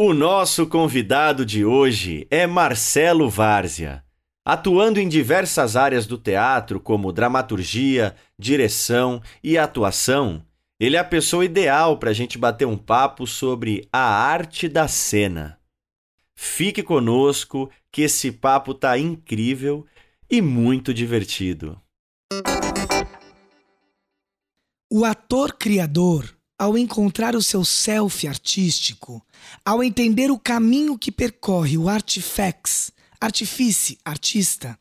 O nosso convidado de hoje é Marcelo Várzea. Atuando em diversas áreas do teatro, como dramaturgia, direção e atuação, ele é a pessoa ideal para a gente bater um papo sobre a arte da cena. Fique conosco, que esse papo tá incrível e muito divertido. O ator criador ao encontrar o seu self artístico, ao entender o caminho que percorre o artifex, artifício, artista,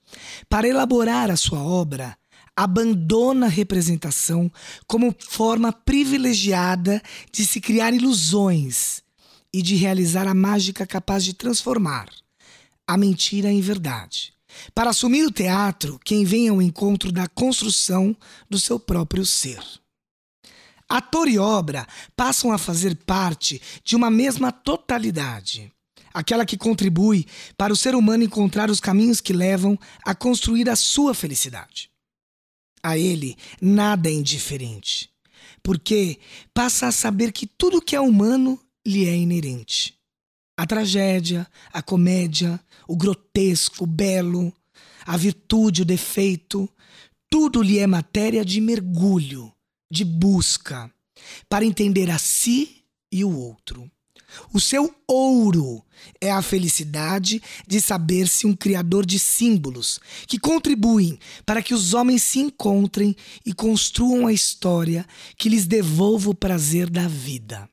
para elaborar a sua obra, abandona a representação como forma privilegiada de se criar ilusões e de realizar a mágica capaz de transformar a mentira em verdade. Para assumir o teatro, quem vem ao encontro da construção do seu próprio ser. Ator e obra passam a fazer parte de uma mesma totalidade, aquela que contribui para o ser humano encontrar os caminhos que levam a construir a sua felicidade. A ele nada é indiferente, porque passa a saber que tudo que é humano lhe é inerente. A tragédia, a comédia, o grotesco, o belo, a virtude, o defeito, tudo lhe é matéria de mergulho de busca para entender a si e o outro. O seu ouro é a felicidade de saber-se um criador de símbolos que contribuem para que os homens se encontrem e construam a história que lhes devolva o prazer da vida.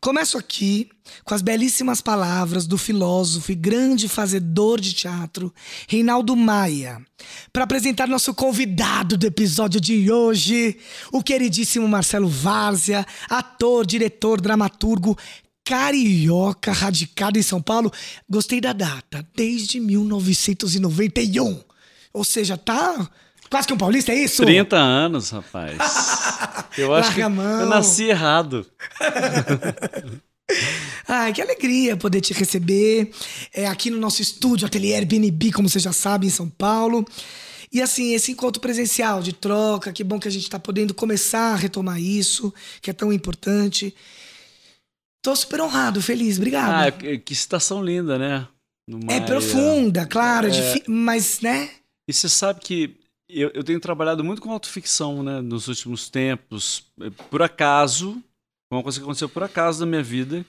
Começo aqui com as belíssimas palavras do filósofo e grande fazedor de teatro, Reinaldo Maia, para apresentar nosso convidado do episódio de hoje, o queridíssimo Marcelo Várzea, ator, diretor, dramaturgo, carioca, radicado em São Paulo. Gostei da data, desde 1991. Ou seja, tá Quase que um paulista, é isso? 30 anos, rapaz. Eu acho que eu nasci errado. Ai, que alegria poder te receber é, aqui no nosso estúdio, Ateliê Airbnb, como você já sabe, em São Paulo. E assim, esse encontro presencial de troca, que bom que a gente está podendo começar a retomar isso, que é tão importante. Tô super honrado, feliz, obrigado. Ah, que citação linda, né? É profunda, claro, é... mas, né? E você sabe que eu, eu tenho trabalhado muito com autoficção, né, nos últimos tempos. É, por acaso, uma coisa que aconteceu por acaso na minha vida.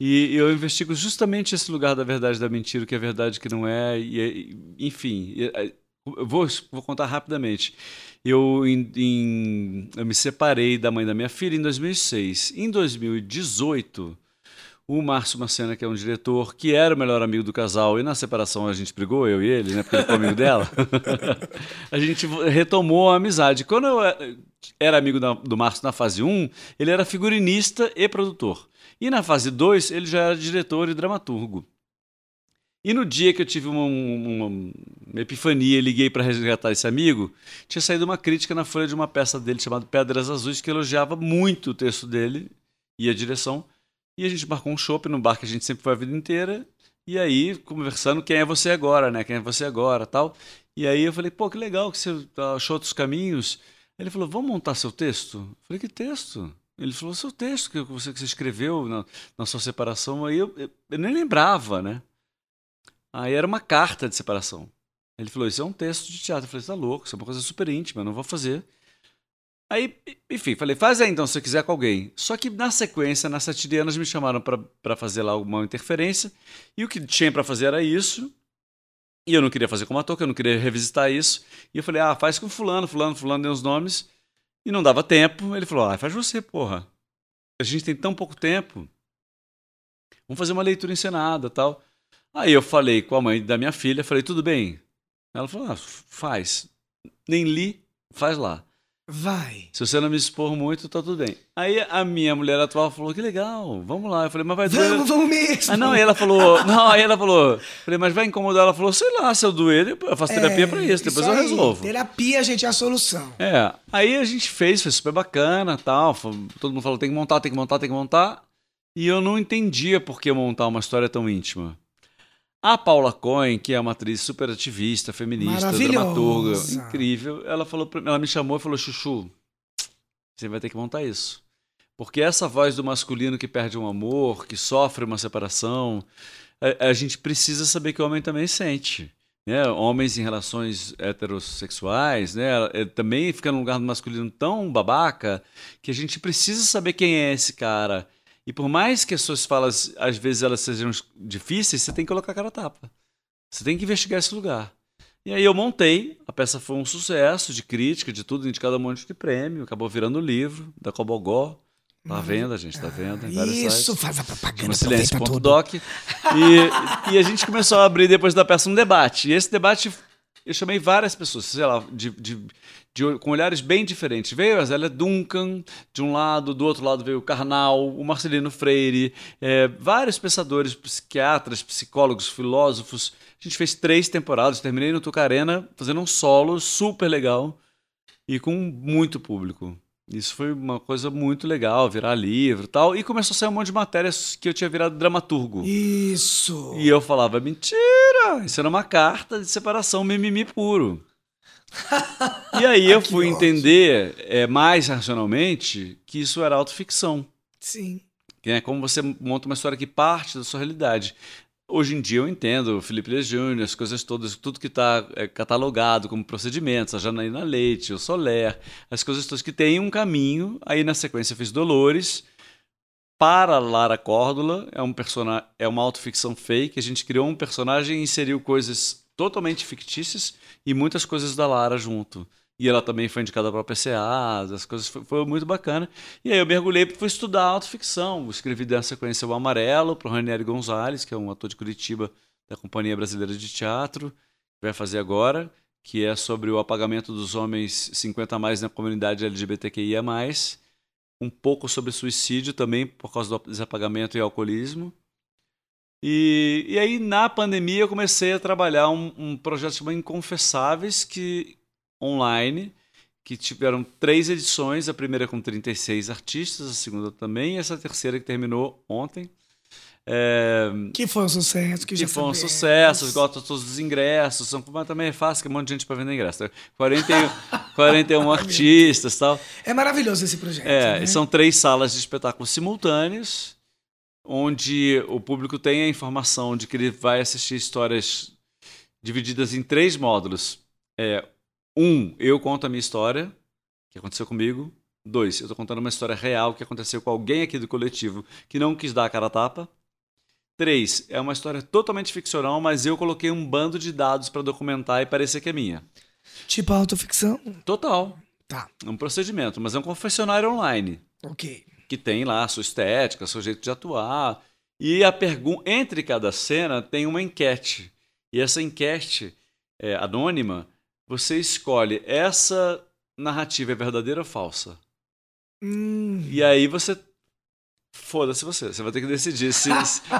E eu investigo justamente esse lugar da verdade da mentira, o que é verdade, o que não é. E, enfim, eu vou, vou contar rapidamente. Eu, em, em, eu me separei da mãe da minha filha em 2006. Em 2018 o Márcio Macena, que é um diretor, que era o melhor amigo do casal, e na separação a gente brigou, eu e ele, né, porque ele foi amigo dela, a gente retomou a amizade. Quando eu eh, era amigo do Márcio na fase 1, ele era figurinista e produtor. E na fase 2, ele já era diretor e dramaturgo. E no dia que eu tive uma, uma, uma epifania, liguei para resgatar esse amigo, tinha saído uma crítica na folha de uma peça dele chamada Pedras Azuis, que elogiava muito o texto dele e a direção. E a gente marcou um shopping no bar que a gente sempre foi a vida inteira. E aí, conversando, quem é você agora, né? Quem é você agora, tal. E aí eu falei, pô, que legal que você achou outros caminhos. Ele falou, vamos montar seu texto? Eu falei, que texto? Ele falou, seu texto que você, que você escreveu na, na sua separação. Aí eu, eu, eu, nem lembrava, né? Aí era uma carta de separação. Ele falou, isso é um texto de teatro. Eu falei, você tá louco, isso é uma coisa super íntima, eu não vou fazer. Aí, enfim, falei, faz aí então, se você quiser com alguém. Só que na sequência, nas Satirianas me chamaram para fazer lá alguma interferência, e o que tinha para fazer era isso, e eu não queria fazer como ator, que eu não queria revisitar isso. E eu falei, ah, faz com fulano, fulano, fulano, deu os nomes, e não dava tempo. Ele falou, ah, faz você, porra. A gente tem tão pouco tempo. Vamos fazer uma leitura encenada tal. Aí eu falei com a mãe da minha filha, falei, tudo bem? Ela falou, ah, faz. Nem li, faz lá. Vai. Se você não me expor muito, tá tudo bem. Aí a minha mulher atual falou: que legal, vamos lá. Eu falei, mas vai doer. Vamos, vamos mesmo. Ah, não, aí ela falou, não, aí ela falou, falei, mas vai incomodar? Ela falou, sei lá, se eu doer, eu faço terapia pra isso, depois eu É, aí. resolvo. Terapia, gente, é a solução. É, aí a gente fez, foi super bacana tal. todo mundo falou: tem que montar, tem que montar, tem que montar. E eu não entendia por que montar uma história tão íntima. A Paula Cohen, que é uma atriz super ativista, feminista, dramaturga, incrível, ela falou, ela me chamou e falou: Chuchu, você vai ter que montar isso. Porque essa voz do masculino que perde um amor, que sofre uma separação, a, a gente precisa saber que o homem também sente. Né? Homens em relações heterossexuais, né? é, também fica num lugar do masculino tão babaca que a gente precisa saber quem é esse cara. E por mais que as suas falas, às vezes, elas sejam difíceis, você tem que colocar a cara a tapa. Você tem que investigar esse lugar. E aí eu montei, a peça foi um sucesso de crítica, de tudo, indicado a um monte de prêmio, acabou virando livro da Cobogó. Tá à venda, gente, tá à venda em vários Isso, sites. faz a propaganda. Silêncio.doc. E, e a gente começou a abrir depois da peça um debate. E esse debate, eu chamei várias pessoas, sei lá, de, de- de- com olhares bem diferentes. Veio a Zélia Duncan, de um lado, do outro lado veio o Karnal, o Marcelino Freire, é, vários pensadores, psiquiatras, psicólogos, filósofos. A gente fez três temporadas, terminei no Tucarena fazendo um solo super legal e com muito público. Isso foi uma coisa muito legal, virar livro e tal. E começou a sair um monte de matérias que eu tinha virado dramaturgo. Isso. E eu falava, mentira! Isso era uma carta de separação mimimi puro. E aí eu fui entender é, mais racionalmente que isso era autoficção. Sim. Que é como você monta uma história que parte da sua realidade. Hoje em dia eu entendo o Felipe Lee Júnior, as coisas todas, tudo que está catalogado como procedimentos, a Janaína Leite, o Soler, as coisas todas que têm um caminho. Aí na sequência eu fiz Dolores. Para Lara Córdula, é, um persona é uma autoficção fake. A gente criou um personagem e inseriu coisas totalmente fictícias e muitas coisas da Lara junto. E ela também foi indicada para a PCA, as coisas foi, foi muito bacana. E aí eu mergulhei e fui estudar autoficção. Escrevi na sequência o Amarelo para o Ranieri Gonzalez, que é um ator de Curitiba da Companhia Brasileira de Teatro, que vai fazer agora, que é sobre o apagamento dos homens 50 a mais na comunidade LGBTQIA+, um pouco sobre suicídio também por causa do desapagamento e alcoolismo. E, e aí, na pandemia, eu comecei a trabalhar um, um projeto chamado Inconfessáveis, que online, que tiveram três edições, a primeira com 36 artistas, a segunda também, e essa terceira que terminou ontem. É, Que foi um sucesso, que, que já foi um sabemos. sucesso, esgota todos os ingressos, são, mas também é fácil, que um monte de gente para vender ingresso. né? 41, 41 artistas e tal. É maravilhoso esse projeto. É, né? são três salas de espetáculos simultâneos, onde o público tem a informação de que ele vai assistir histórias divididas em três módulos. É, um, eu conto a minha história, que aconteceu comigo. Dois, eu estou contando uma história real que aconteceu com alguém aqui do coletivo que não quis dar a cara a tapa. Três, é uma história totalmente ficcional, mas eu coloquei um bando de dados para documentar e parecer que é minha. Tipo autoficção. Total. Tá, É um procedimento, mas é um confessionário online ok. Que tem lá a sua estética, seu jeito de atuar. E a pergunta entre cada cena tem uma enquete. E essa enquete é, anônima, você escolhe essa narrativa é verdadeira ou falsa. Hum, E aí você foda-se você, você vai ter que decidir se,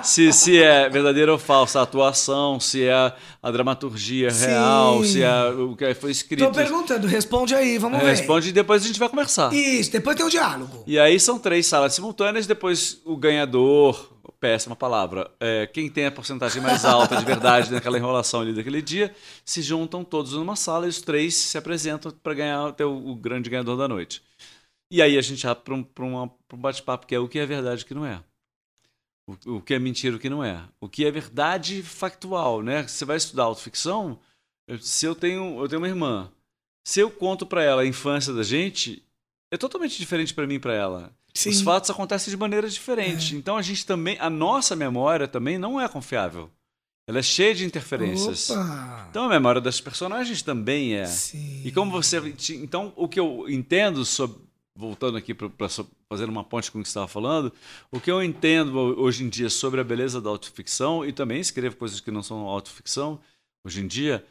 se, se é verdadeira ou falsa a atuação, se é a dramaturgia Sim. real, se é o que foi escrito. tô perguntando, responde aí, vamos ver. Responde e depois a gente vai conversar. Isso, depois tem o diálogo. E aí são três salas simultâneas, depois o ganhador, péssima palavra, é, quem tem a porcentagem mais alta de verdade naquela enrolação ali daquele dia, se juntam todos numa sala e os três se apresentam para ganhar ter o, o grande ganhador da noite. E aí a gente abre para um, um bate-papo que é o que é verdade e o que não é. O, o que é mentira e o que não é. O que é verdade factual, né? Você vai estudar autoficção, se eu tenho, eu tenho uma irmã, se eu conto para ela a infância da gente, é totalmente diferente para mim e para ela. Sim. Os fatos acontecem de maneira diferente. Então a gente também, a nossa memória também não é confiável. Ela é cheia de interferências. Opa. Então a memória das personagens também é. Sim. E como você, então o que eu entendo sobre voltando aqui para fazer uma ponte com o que você estava falando, o que eu entendo hoje em dia sobre a beleza da autoficção e também escrevo coisas que não são autoficção hoje em dia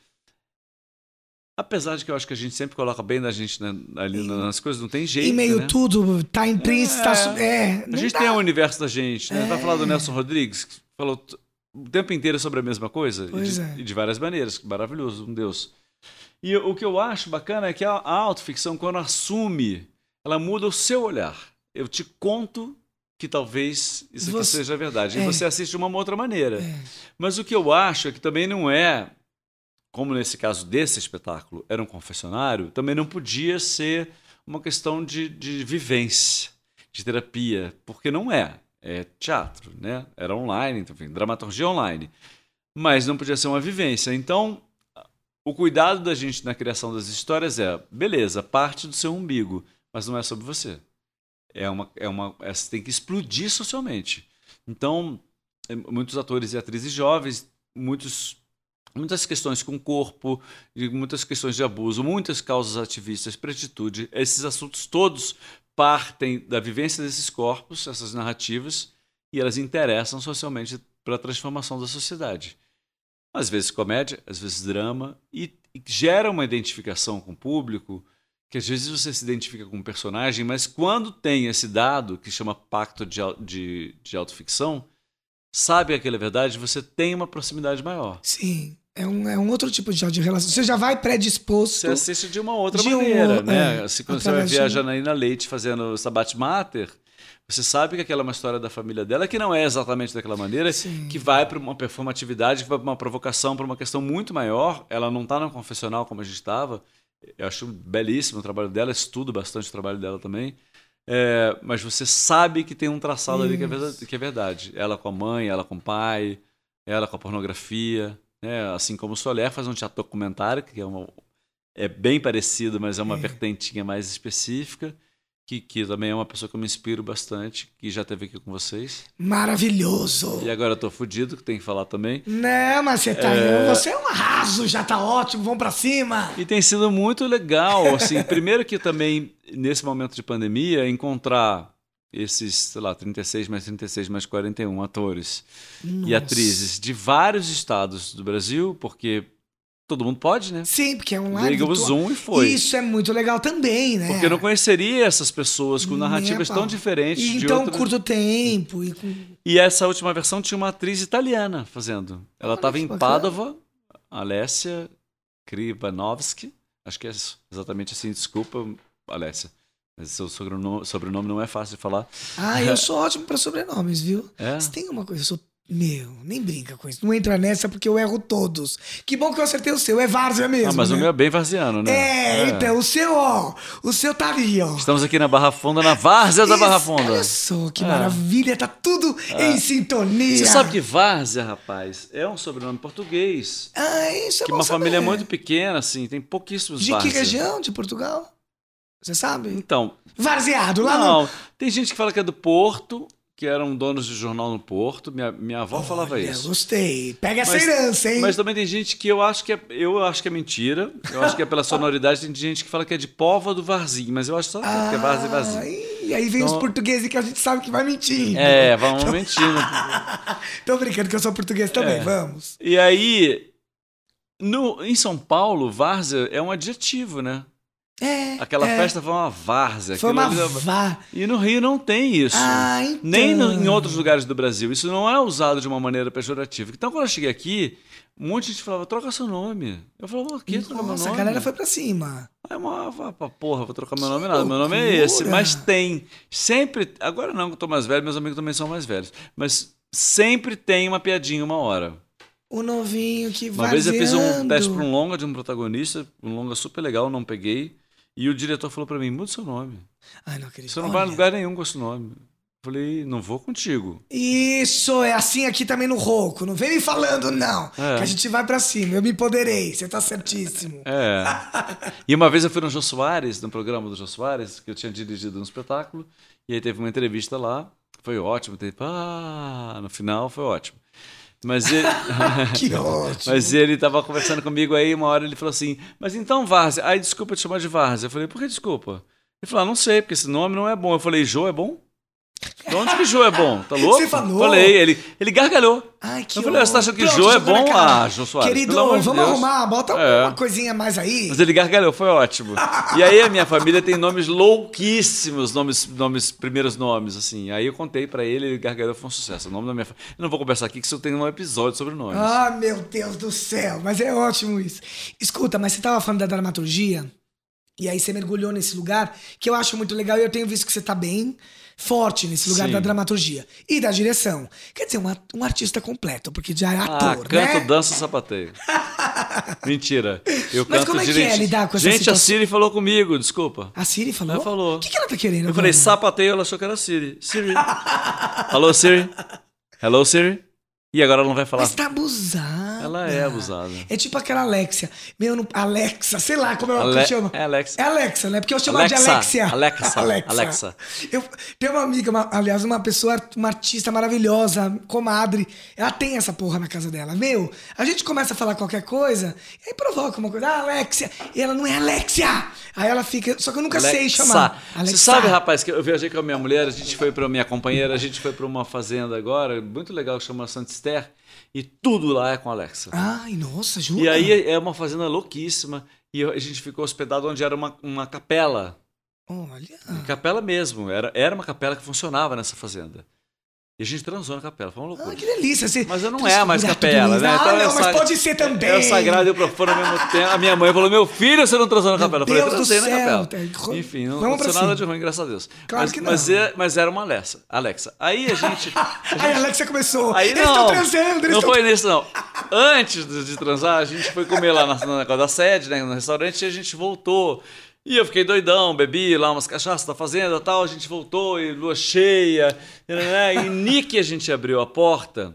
Apesar de que eu acho que a gente sempre coloca bem da gente né, ali nas coisas, não tem jeito. E meio né? tudo, tá em Prince, É. tá. su- É, A gente dá. tem o universo da gente, né? Vai falar do É. Nelson Rodrigues, que falou o tempo inteiro sobre a mesma coisa, e de, é. e de várias maneiras, maravilhoso, um Deus. E o que eu acho bacana é que a, a autoficção, quando assume, ela muda o seu olhar. Eu te conto que talvez isso aqui Você- seja verdade. E é. você assiste de uma outra maneira. É. Mas o que eu acho é que também não é, como nesse caso desse espetáculo, era um confessionário, também não podia ser uma questão de, de vivência, de terapia, porque não é. É teatro, né? Era online, então, enfim, dramaturgia online. Mas não podia ser uma vivência. Então, o cuidado da gente na criação das histórias é, beleza, parte do seu umbigo, mas não é sobre você. É uma, é uma, é, você tem que explodir socialmente. Então, eh, muitos atores e atrizes jovens, muitos, muitas questões com o corpo, muitas questões de abuso, muitas causas ativistas, pretitude, esses assuntos todos partem da vivência desses corpos, essas narrativas, e elas interessam socialmente para a transformação da sociedade. Às vezes comédia, às vezes drama, e, e gera uma identificação com o público, que às vezes você se identifica com um personagem, mas quando tem esse dado, que chama pacto de, de, de autoficção, sabe aquela é verdade, você tem uma proximidade maior. Sim. É um, é um outro tipo de, de relação. Você já vai predisposto. Você assiste de uma outra De um- maneira, né? é, assim, quando você vai ver a um- Janaína Leite fazendo Sabat Mater, você sabe que aquela é uma história da família dela, que não é exatamente daquela maneira, Sim. que vai para uma performatividade, que vai para uma provocação, para uma questão muito maior. Ela não está no confessional como a gente estava. Eu acho belíssimo o trabalho dela, estudo bastante o trabalho dela também. É, mas você sabe que tem um traçado ali que é, verdade, que é verdade. Ela com a mãe, ela com o pai, ela com a pornografia. Né? Assim como o Soler faz um teatro documentário, que é, uma, é bem parecido, mas é uma É. vertentinha mais específica. Que, que também é uma pessoa que eu me inspiro bastante, que já esteve aqui com vocês. Maravilhoso. E agora eu tô fudido, que tem que falar também. Não, mas você tá. Você é um arraso, já tá ótimo, vamos pra cima. E tem sido muito legal, assim, primeiro que também, nesse momento de pandemia, encontrar esses, sei lá, 36 mais 36 mais 41 atores e Nossa. atrizes de vários estados do Brasil, porque todo mundo pode, né? Sim, porque é online. Liga o. Zoom e foi. Isso é muito legal também, né? Porque eu não conheceria essas pessoas com a narrativas tão diferentes E então outras. curto tempo. E com... E essa última versão tinha uma atriz italiana fazendo. Ela estava em. Padova, Alessia Krivanovski. Acho que é exatamente assim, desculpa, Alessia. Mas seu sobrenome, sobrenome não é fácil de falar. Ah, eu sou ótimo pra sobrenomes, viu? É? Tem uma coisa, eu sou. Meu, nem brinca com isso. Não entra nessa porque eu erro todos. Que bom que eu acertei o seu. É Várzea mesmo. Ah, mas né? o meu é bem varziano, né? É, então, o seu, ó. O seu tá ali, ó. Estamos aqui na Barra Funda, na Várzea da Barra Funda. Olha só que É. maravilha, tá tudo em sintonia. Você sabe que Várzea, rapaz, é um sobrenome português. Ah, isso é que uma família saber. muito pequena, assim, tem pouquíssimos De que Várzea. região de Portugal? Você sabe? Então, Varzeado, lá no... Não, tem gente que fala que é do Porto, que eram donos de jornal no Porto. Minha, minha avó falava Olha, isso. Gostei. Pega essa Mas- herança, hein? Mas também tem gente que eu acho que é, eu acho que é mentira. Eu acho que é pela sonoridade. Tem gente que fala que é de Póvoa do Varzim, mas eu acho só que é Várzea e Varzim. E aí vem os Então- portugueses que a gente sabe que vai mentir. É, vamos mentindo. Tô brincando que eu sou português também, É. vamos. E aí, no, em São Paulo, Várzea é um adjetivo, né? É. Aquela é. festa foi uma várzea. Foi uma aquilo- vá. E no Rio não tem isso. Ah, então. Nem no- em outros lugares do Brasil. Isso não é usado de uma maneira pejorativa. Então, quando eu cheguei aqui, um monte de gente falava, troca seu nome. Eu falava, o quê? Trocar meu Nossa, nome? a galera foi pra cima. Aí uma, ah, pá, porra, vou trocar meu Que nome nada. Meu nome é loucura. esse. Mas tem. Sempre. Agora não, que eu tô mais velho, meus amigos também são mais velhos. Mas sempre tem uma piadinha uma hora. O novinho que vai. Uma vez eu fiz um teste para um longa de um protagonista, um longa super legal, não peguei. E o diretor falou para mim: muda seu nome. Ai, não acredito. Você não vai a lugar nenhum com esse nome. Falei, não vou contigo. Isso, é assim aqui também no Roco. Não vem me falando, não. É. Que a gente vai pra cima. Eu me empoderei. Você tá certíssimo. É. e uma vez eu fui no Jô Soares, no programa do Jô Soares, que eu tinha dirigido um espetáculo, e aí teve uma entrevista lá. Foi ótimo. Teve, ah, no final foi ótimo. Mas ele, Que ótimo. mas ele tava conversando comigo aí, uma hora ele falou assim: Mas então, Várzea, ai, desculpa te chamar de Várzea. Eu falei, por que desculpa? Ele falou, ah, não sei, porque esse nome não é bom. Eu falei, Jô é bom? De onde que Jô é bom? Tá louco? Você falou? Falei, ele, ele gargalhou. Ai, que Eu falei, você tá achando que Pronto, Jô é bom? Ah, Jô Soares, Querido, de vamos arrumar, bota É. uma coisinha mais aí. Mas ele gargalhou, foi ótimo. E aí a minha família tem nomes louquíssimos, nomes, nomes, primeiros nomes, assim. Aí eu contei pra ele, ele gargalhou, foi um sucesso. O nome da minha família. Eu não vou conversar aqui, que isso tem um episódio sobre nomes. Ah, meu Deus do céu, mas é ótimo isso. Escuta, mas você tava falando da dramaturgia, e aí você mergulhou nesse lugar, que eu acho muito legal, e eu tenho visto que você tá bem forte nesse lugar Sim. da dramaturgia. E da direção. Quer dizer, um, at- um artista completo, porque já é Ah, ator, canto, né? dança, sapateio. Mentira. Eu Mas canto como é que é lidar com essa Gente, situação? a Siri falou comigo, desculpa. A Siri falou? Ela falou. O que, que ela tá querendo Eu agora? falei, sapateio, ela achou que era Siri. Siri. Alô, Siri? Hello, Siri? E agora ela não vai falar. Mas tá abusada. Ela é abusada. É tipo aquela Alexia. Meu, não... Alexa, sei lá como é Ale- chamo. é Alexa. É Alexa, né? Porque eu chamo Alexa, de Alexia. Alexa, Alexa. Eu tenho uma amiga, uma- aliás, uma pessoa, uma artista maravilhosa, comadre. Ela tem essa porra na casa dela. Meu, a gente começa a falar qualquer coisa, e aí provoca uma coisa. Ah, Alexia. E ela não é Alexia. Aí ela fica. Só que eu nunca sei Alexa. chamar. Você sabe, rapaz, que eu viajei com a minha mulher, a gente foi para minha companheira, a gente foi para uma fazenda agora, muito legal, que chama Santa Esther, e tudo lá é com Alexa. Ai, nossa, jura? E aí é uma fazenda louquíssima, e a gente ficou hospedado onde era uma, uma capela. Olha. Capela mesmo, era, era uma capela que funcionava nessa fazenda. E a gente transou na capela, foi uma loucura. Ah, que delícia. Você Mas eu não é mais capela, né? Ah, Então é não, mas pode ser também. É o sagrado e o profano ao mesmo tempo. A minha mãe falou: Meu filho, você não transou na Meu capela. Eu falei: Deus do Transei na capela. tá- Enfim, não Vamos aconteceu nada de ruim, graças a Deus. Claro mas, que não. Mas, é- mas era uma Alexa. Alexa. Aí a gente. Aí a Alexia começou. Aí eles não. estão transando, eles não estão. foi nisso, não. Antes de, transar, a gente foi comer lá na, na negócio da sede, né, no restaurante, e a gente voltou. E eu fiquei doidão, bebi lá umas cachaças da fazenda e tal, a gente voltou, e lua cheia. né, E Nick a gente abriu a porta,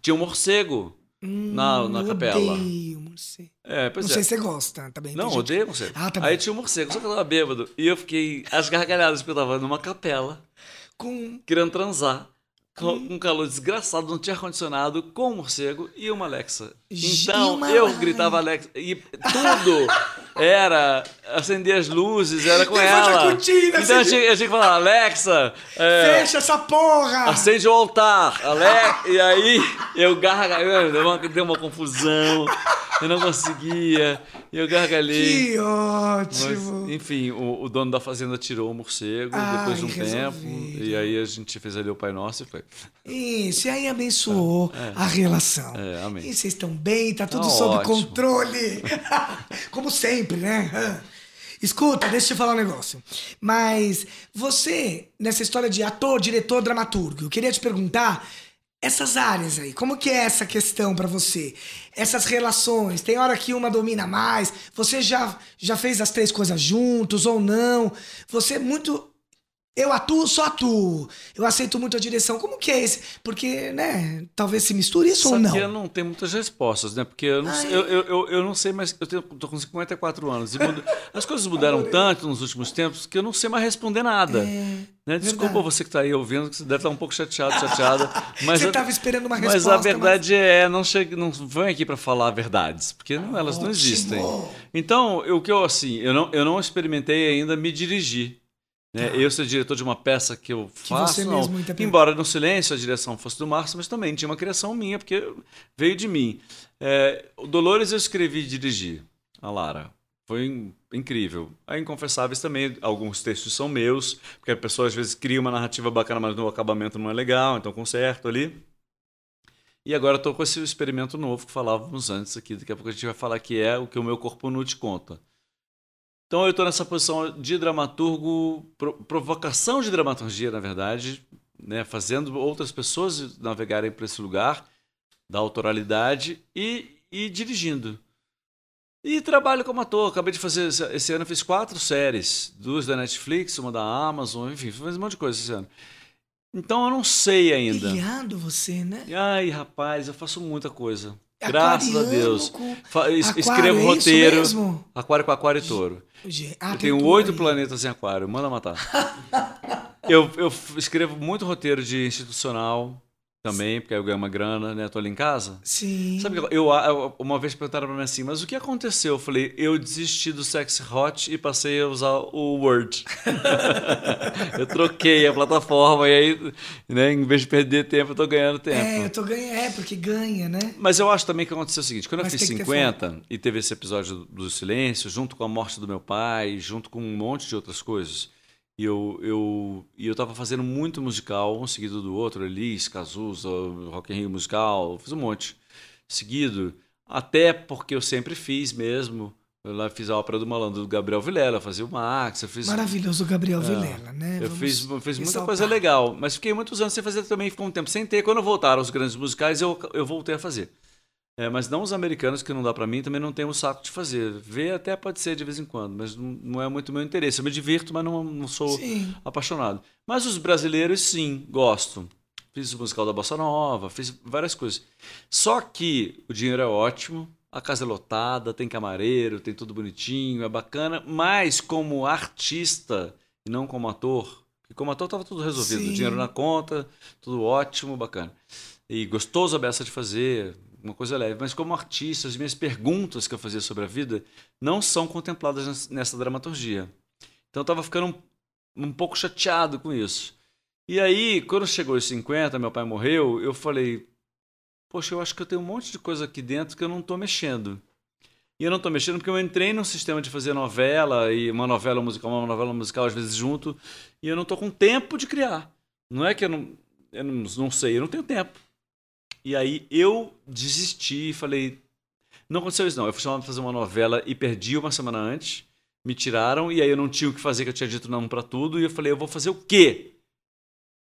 tinha um morcego na, na Hum, eu capela. Odeio morcego. É, pois Não é. sei se você gosta também. Não, tem gente- odeio morcego. Ah, tá Aí tinha um morcego, só que eu tava bêbado. E eu fiquei às gargalhadas, porque eu tava numa capela, Com... querendo transar. Com um calor desgraçado, não tinha ar-condicionado, com um morcego e uma Alexa. Então, eu gritava Alexa. E tudo era acender as luzes, era com Levanta a ela. cortina, então eu acende- tinha, eu tinha que falar, Alexa, é, Fecha essa porra! acende o altar. Ale... E aí eu gargalhei, deu uma, deu uma confusão, eu não conseguia, e eu gargalhei. Que Mas, ótimo! enfim, o, o dono da fazenda tirou o morcego Ai, depois de um resolvido. tempo. E aí a gente fez ali o Pai Nosso e foi. Isso, e aí abençoou a relação. É, amém. E vocês estão bem, tá tudo Tá sob ótimo. controle. Como sempre, né? Escuta, deixa eu te falar um negócio. Mas você, nessa história de ator, diretor, dramaturgo, eu queria te perguntar essas áreas aí, como que é essa questão pra você? Essas relações, tem hora que uma domina mais, você já, já fez as três coisas juntos ou não? Você é muito eu atuo, só atuo. Eu aceito muito a direção. Como que é esse? Porque, né, talvez se misture isso ou Sabe não. que eu não tenho muitas respostas, né? Porque eu não, Ai. sei, eu, eu, eu, eu não sei, mas eu tenho, tô com 54 anos. E muda- as coisas mudaram tanto nos últimos tempos que eu não sei mais responder nada. né? Desculpa É, verdade. você que está aí ouvindo, que você deve estar um pouco chateado, chateada. Mas Você eu- estava esperando uma Mas resposta. a verdade é, não chega, não vem aqui para falar verdades, porque não, elas não Ótimo. existem. Então, o que eu assim, eu não, eu não experimentei ainda me dirigir. Né? Eu ser diretor de uma peça que eu Tá. Que faço, você não. embora no silêncio a direção fosse do Márcio, mas também tinha uma criação minha, porque veio de mim. É, o Dolores eu escrevi e dirigi, a Lara. Foi in- incrível. A Inconfessáveis também, alguns textos são meus, porque a pessoa às vezes cria uma narrativa bacana, mas no acabamento não é legal, então conserto ali. E agora estou com esse experimento novo que falávamos antes aqui. Daqui a pouco a gente vai falar que é o que o meu corpo nu te conta. Então eu estou nessa posição de dramaturgo, pro- provocação de dramaturgia, na verdade, né, fazendo outras pessoas navegarem para esse lugar da autoralidade e, e dirigindo. E trabalho como ator. Acabei de fazer, esse- ano eu fiz quatro séries, duas da Netflix, uma da Amazon, enfim, fiz um monte de coisa esse ano. Então eu não sei ainda. Ilhado você, né? Ai, rapaz, eu faço muita coisa. Graças a Deus. com- escrevo é roteiro. mesmo? Aquário com aquário e touro. Ah, Eu tenho oito planetas em aquário, manda matar. eu, eu escrevo muito roteiro de institucional. Também, porque aí eu ganho uma grana, né? Tô ali em casa. Sim. Sabe que eu, eu- uma vez perguntaram pra mim assim, mas o que aconteceu? Eu falei, eu desisti do Sexy Hot e passei a usar o Word. eu troquei a plataforma e aí, né, em vez de perder tempo, eu tô ganhando tempo. É, eu tô ganhando. É, porque ganha, né? Mas eu acho também que aconteceu o seguinte: quando Mas eu fiz tem que ter 50 e teve esse episódio do silêncio, junto com a morte do meu pai, junto com um monte de outras coisas, e eu, eu, e eu tava fazendo muito musical, um seguido do outro, Elis, Cazuza, Rock in Rio musical, fiz um monte seguido, até porque eu sempre fiz mesmo. Eu lá fiz a ópera do malandro do Gabriel Vilela, fazia o Max, eu fiz. Maravilhoso o Gabriel Vilela, né? Eu Vamos fiz, eu fiz muita coisa legal, mas fiquei muitos anos sem fazer também, ficou um tempo sem ter. Quando voltaram os grandes musicais, eu, eu voltei a fazer. É, mas não os americanos, que não dá pra mim, também não tenho o saco de fazer. Ver até pode ser de vez em quando, mas não, não é muito meu interesse. Eu me divirto, mas não, não sou Sim. apaixonado. Mas os brasileiros, sim, gosto. Fiz o musical da Bossa Nova, fiz várias coisas. Só que o dinheiro é ótimo, a casa é lotada, tem camareiro, tem tudo bonitinho, é bacana, mas como artista e não como ator, porque como ator estava tudo resolvido, Sim. dinheiro na conta, tudo ótimo, bacana. E gostoso a beça de fazer, uma coisa leve. Mas como artista, as minhas perguntas que eu fazia sobre a vida não são contempladas nes- nessa dramaturgia. Então eu estava ficando um, um pouco chateado com isso. E aí, quando chegou os 50, meu pai morreu, eu falei: Poxa, eu acho que eu tenho um monte de coisa aqui dentro que eu não estou mexendo. E eu não estou mexendo porque eu entrei num sistema de fazer novela, e uma novela musical, uma novela musical às vezes junto, e eu não estou com tempo de criar. Não é que eu não, eu não, não sei, eu não tenho tempo. E aí eu desisti e falei: Não aconteceu isso, não. Eu fui chamado para fazer uma novela e perdi uma semana antes. Me tiraram, e aí eu não tinha o que fazer, que eu tinha dito não para tudo, e eu falei: Eu vou fazer o quê?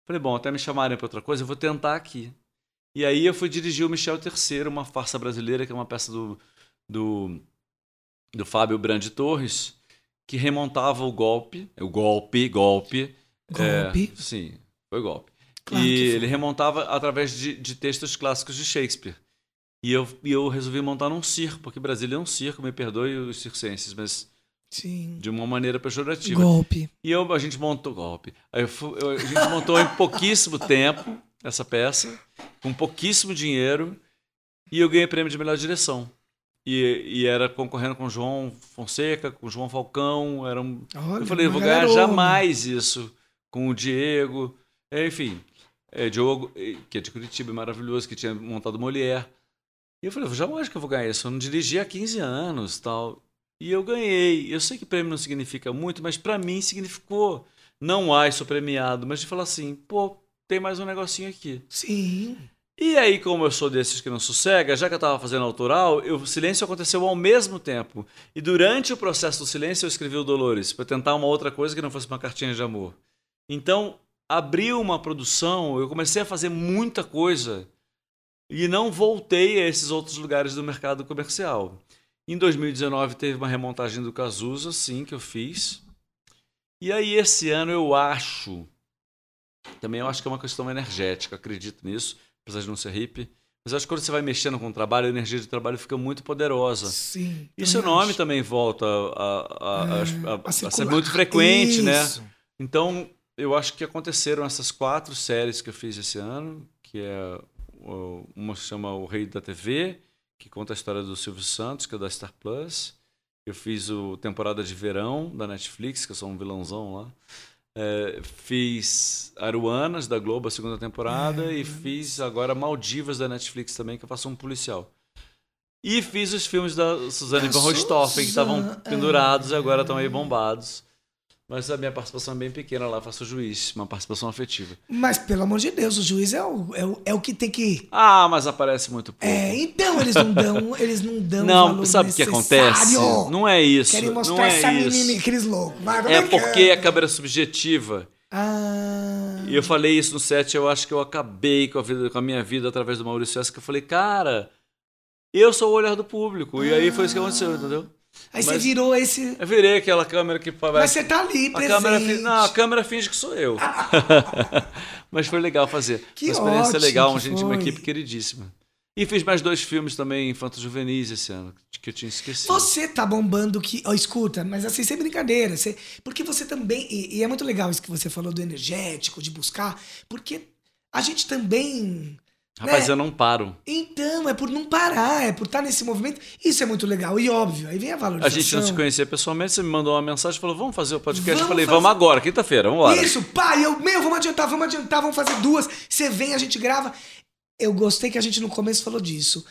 Falei, bom, até me chamarem para outra coisa, eu vou tentar aqui. E aí eu fui dirigir o Michel III, uma farsa brasileira, que é uma peça do, do, do Fábio Brandi Torres, que remontava o golpe, o golpe, golpe. Golpe. É, sim, foi golpe. Claro e ele remontava através de, de textos clássicos de Shakespeare. E eu, e eu resolvi montar num circo, porque Brasília é um circo, me perdoe os circenses, mas Sim. de uma maneira pejorativa. Golpe. E eu, a gente montou golpe. Aí eu eu- a gente montou em pouquíssimo tempo essa peça, com pouquíssimo dinheiro, e eu ganhei prêmio de melhor direção. E, e era concorrendo com o João Fonseca, com o João Falcão. Era um... Olha, eu falei, eu vou ganhar jamais isso. Com o Diego, é, enfim. É, Diogo, que é de Curitiba, maravilhoso, que tinha montado Molière. E eu falei, jamais que eu vou ganhar isso. Eu não dirigi há 15 anos tal. E eu ganhei. Eu sei que prêmio não significa muito, mas pra mim significou. Não, ai, sou premiado, mas de falar assim, pô, tem mais um negocinho aqui. Sim. E aí, como eu sou desses que não sossega, já que eu estava fazendo autoral, eu- o silêncio aconteceu ao mesmo tempo. E durante o processo do silêncio, eu escrevi o Dolores, para tentar uma outra coisa que não fosse uma cartinha de amor. Então, abriu uma produção, eu comecei a fazer muita coisa e não voltei a esses outros lugares do mercado comercial. Em 2019 teve uma remontagem do Cazuza, sim, que eu fiz. E aí esse ano eu acho, também eu acho que é uma questão energética, acredito nisso, apesar de não ser hippie. Mas acho que quando você vai mexendo com o trabalho, a energia de trabalho fica muito poderosa. Sim. E seu nome acho. também volta a, a- a- É, a- ser muito frequente, né? Isso. Então, eu acho que aconteceram essas quatro séries que eu fiz esse ano, que é uma se chama O Rei da TV, que conta a história do Silvio Santos, que é da Star Plus. Eu fiz o Temporada de Verão da Netflix, que eu sou um vilãozão lá. É, fiz Aruanas da Globo, a segunda temporada, e fiz agora Maldivas da Netflix também, que eu faço um policial. E fiz os filmes da Suzane von Richthofen, que estavam pendurados e agora estão aí bombados. Mas a minha participação é bem pequena lá, faço juiz, uma participação afetiva. Mas, pelo amor de Deus, o juiz é o, é o, é o que tem que. Ah, mas aparece muito pouco. É, então eles não dão, eles não dão. não, sabe o que acontece? Não é isso. Querem não mostrar é essa isso. menina, aqueles loucos. É porque é câmera subjetiva. Ah. E eu falei isso no set, eu acho que eu acabei com a, vida, com a minha vida através do Maurício S. Que eu falei, cara, eu sou o olhar do público. E aí foi isso que aconteceu, entendeu? Aí você mas- virou esse. Eu virei aquela câmera que Mas você tá ali, A presente. câmera, não, a câmera finge que sou eu. Mas foi legal fazer. Que uma experiência ótimo legal, uma que gente, uma foi. equipe queridíssima. E fiz mais dois filmes também infantos juvenis esse ano, que eu tinha esquecido. Você tá bombando que. Ó, escuta, mas assim, sem brincadeira. Você, porque você também. E, e é muito legal isso que você falou do energético, de buscar, porque a gente também Rapaz, né? eu não paro. Então, é por não parar, é por estar nesse movimento. Isso é muito legal. E óbvio, aí vem a A valorização. gente não se conhecia pessoalmente, você me mandou uma mensagem e falou: vamos fazer o podcast. eu Vamos falei, fazer. vamos agora, quinta-feira, vamos embora. Isso, pai, eu, meu, vamos adiantar, vamos adiantar, vamos fazer duas. Você vem, a gente grava. Eu gostei que a gente no começo falou disso.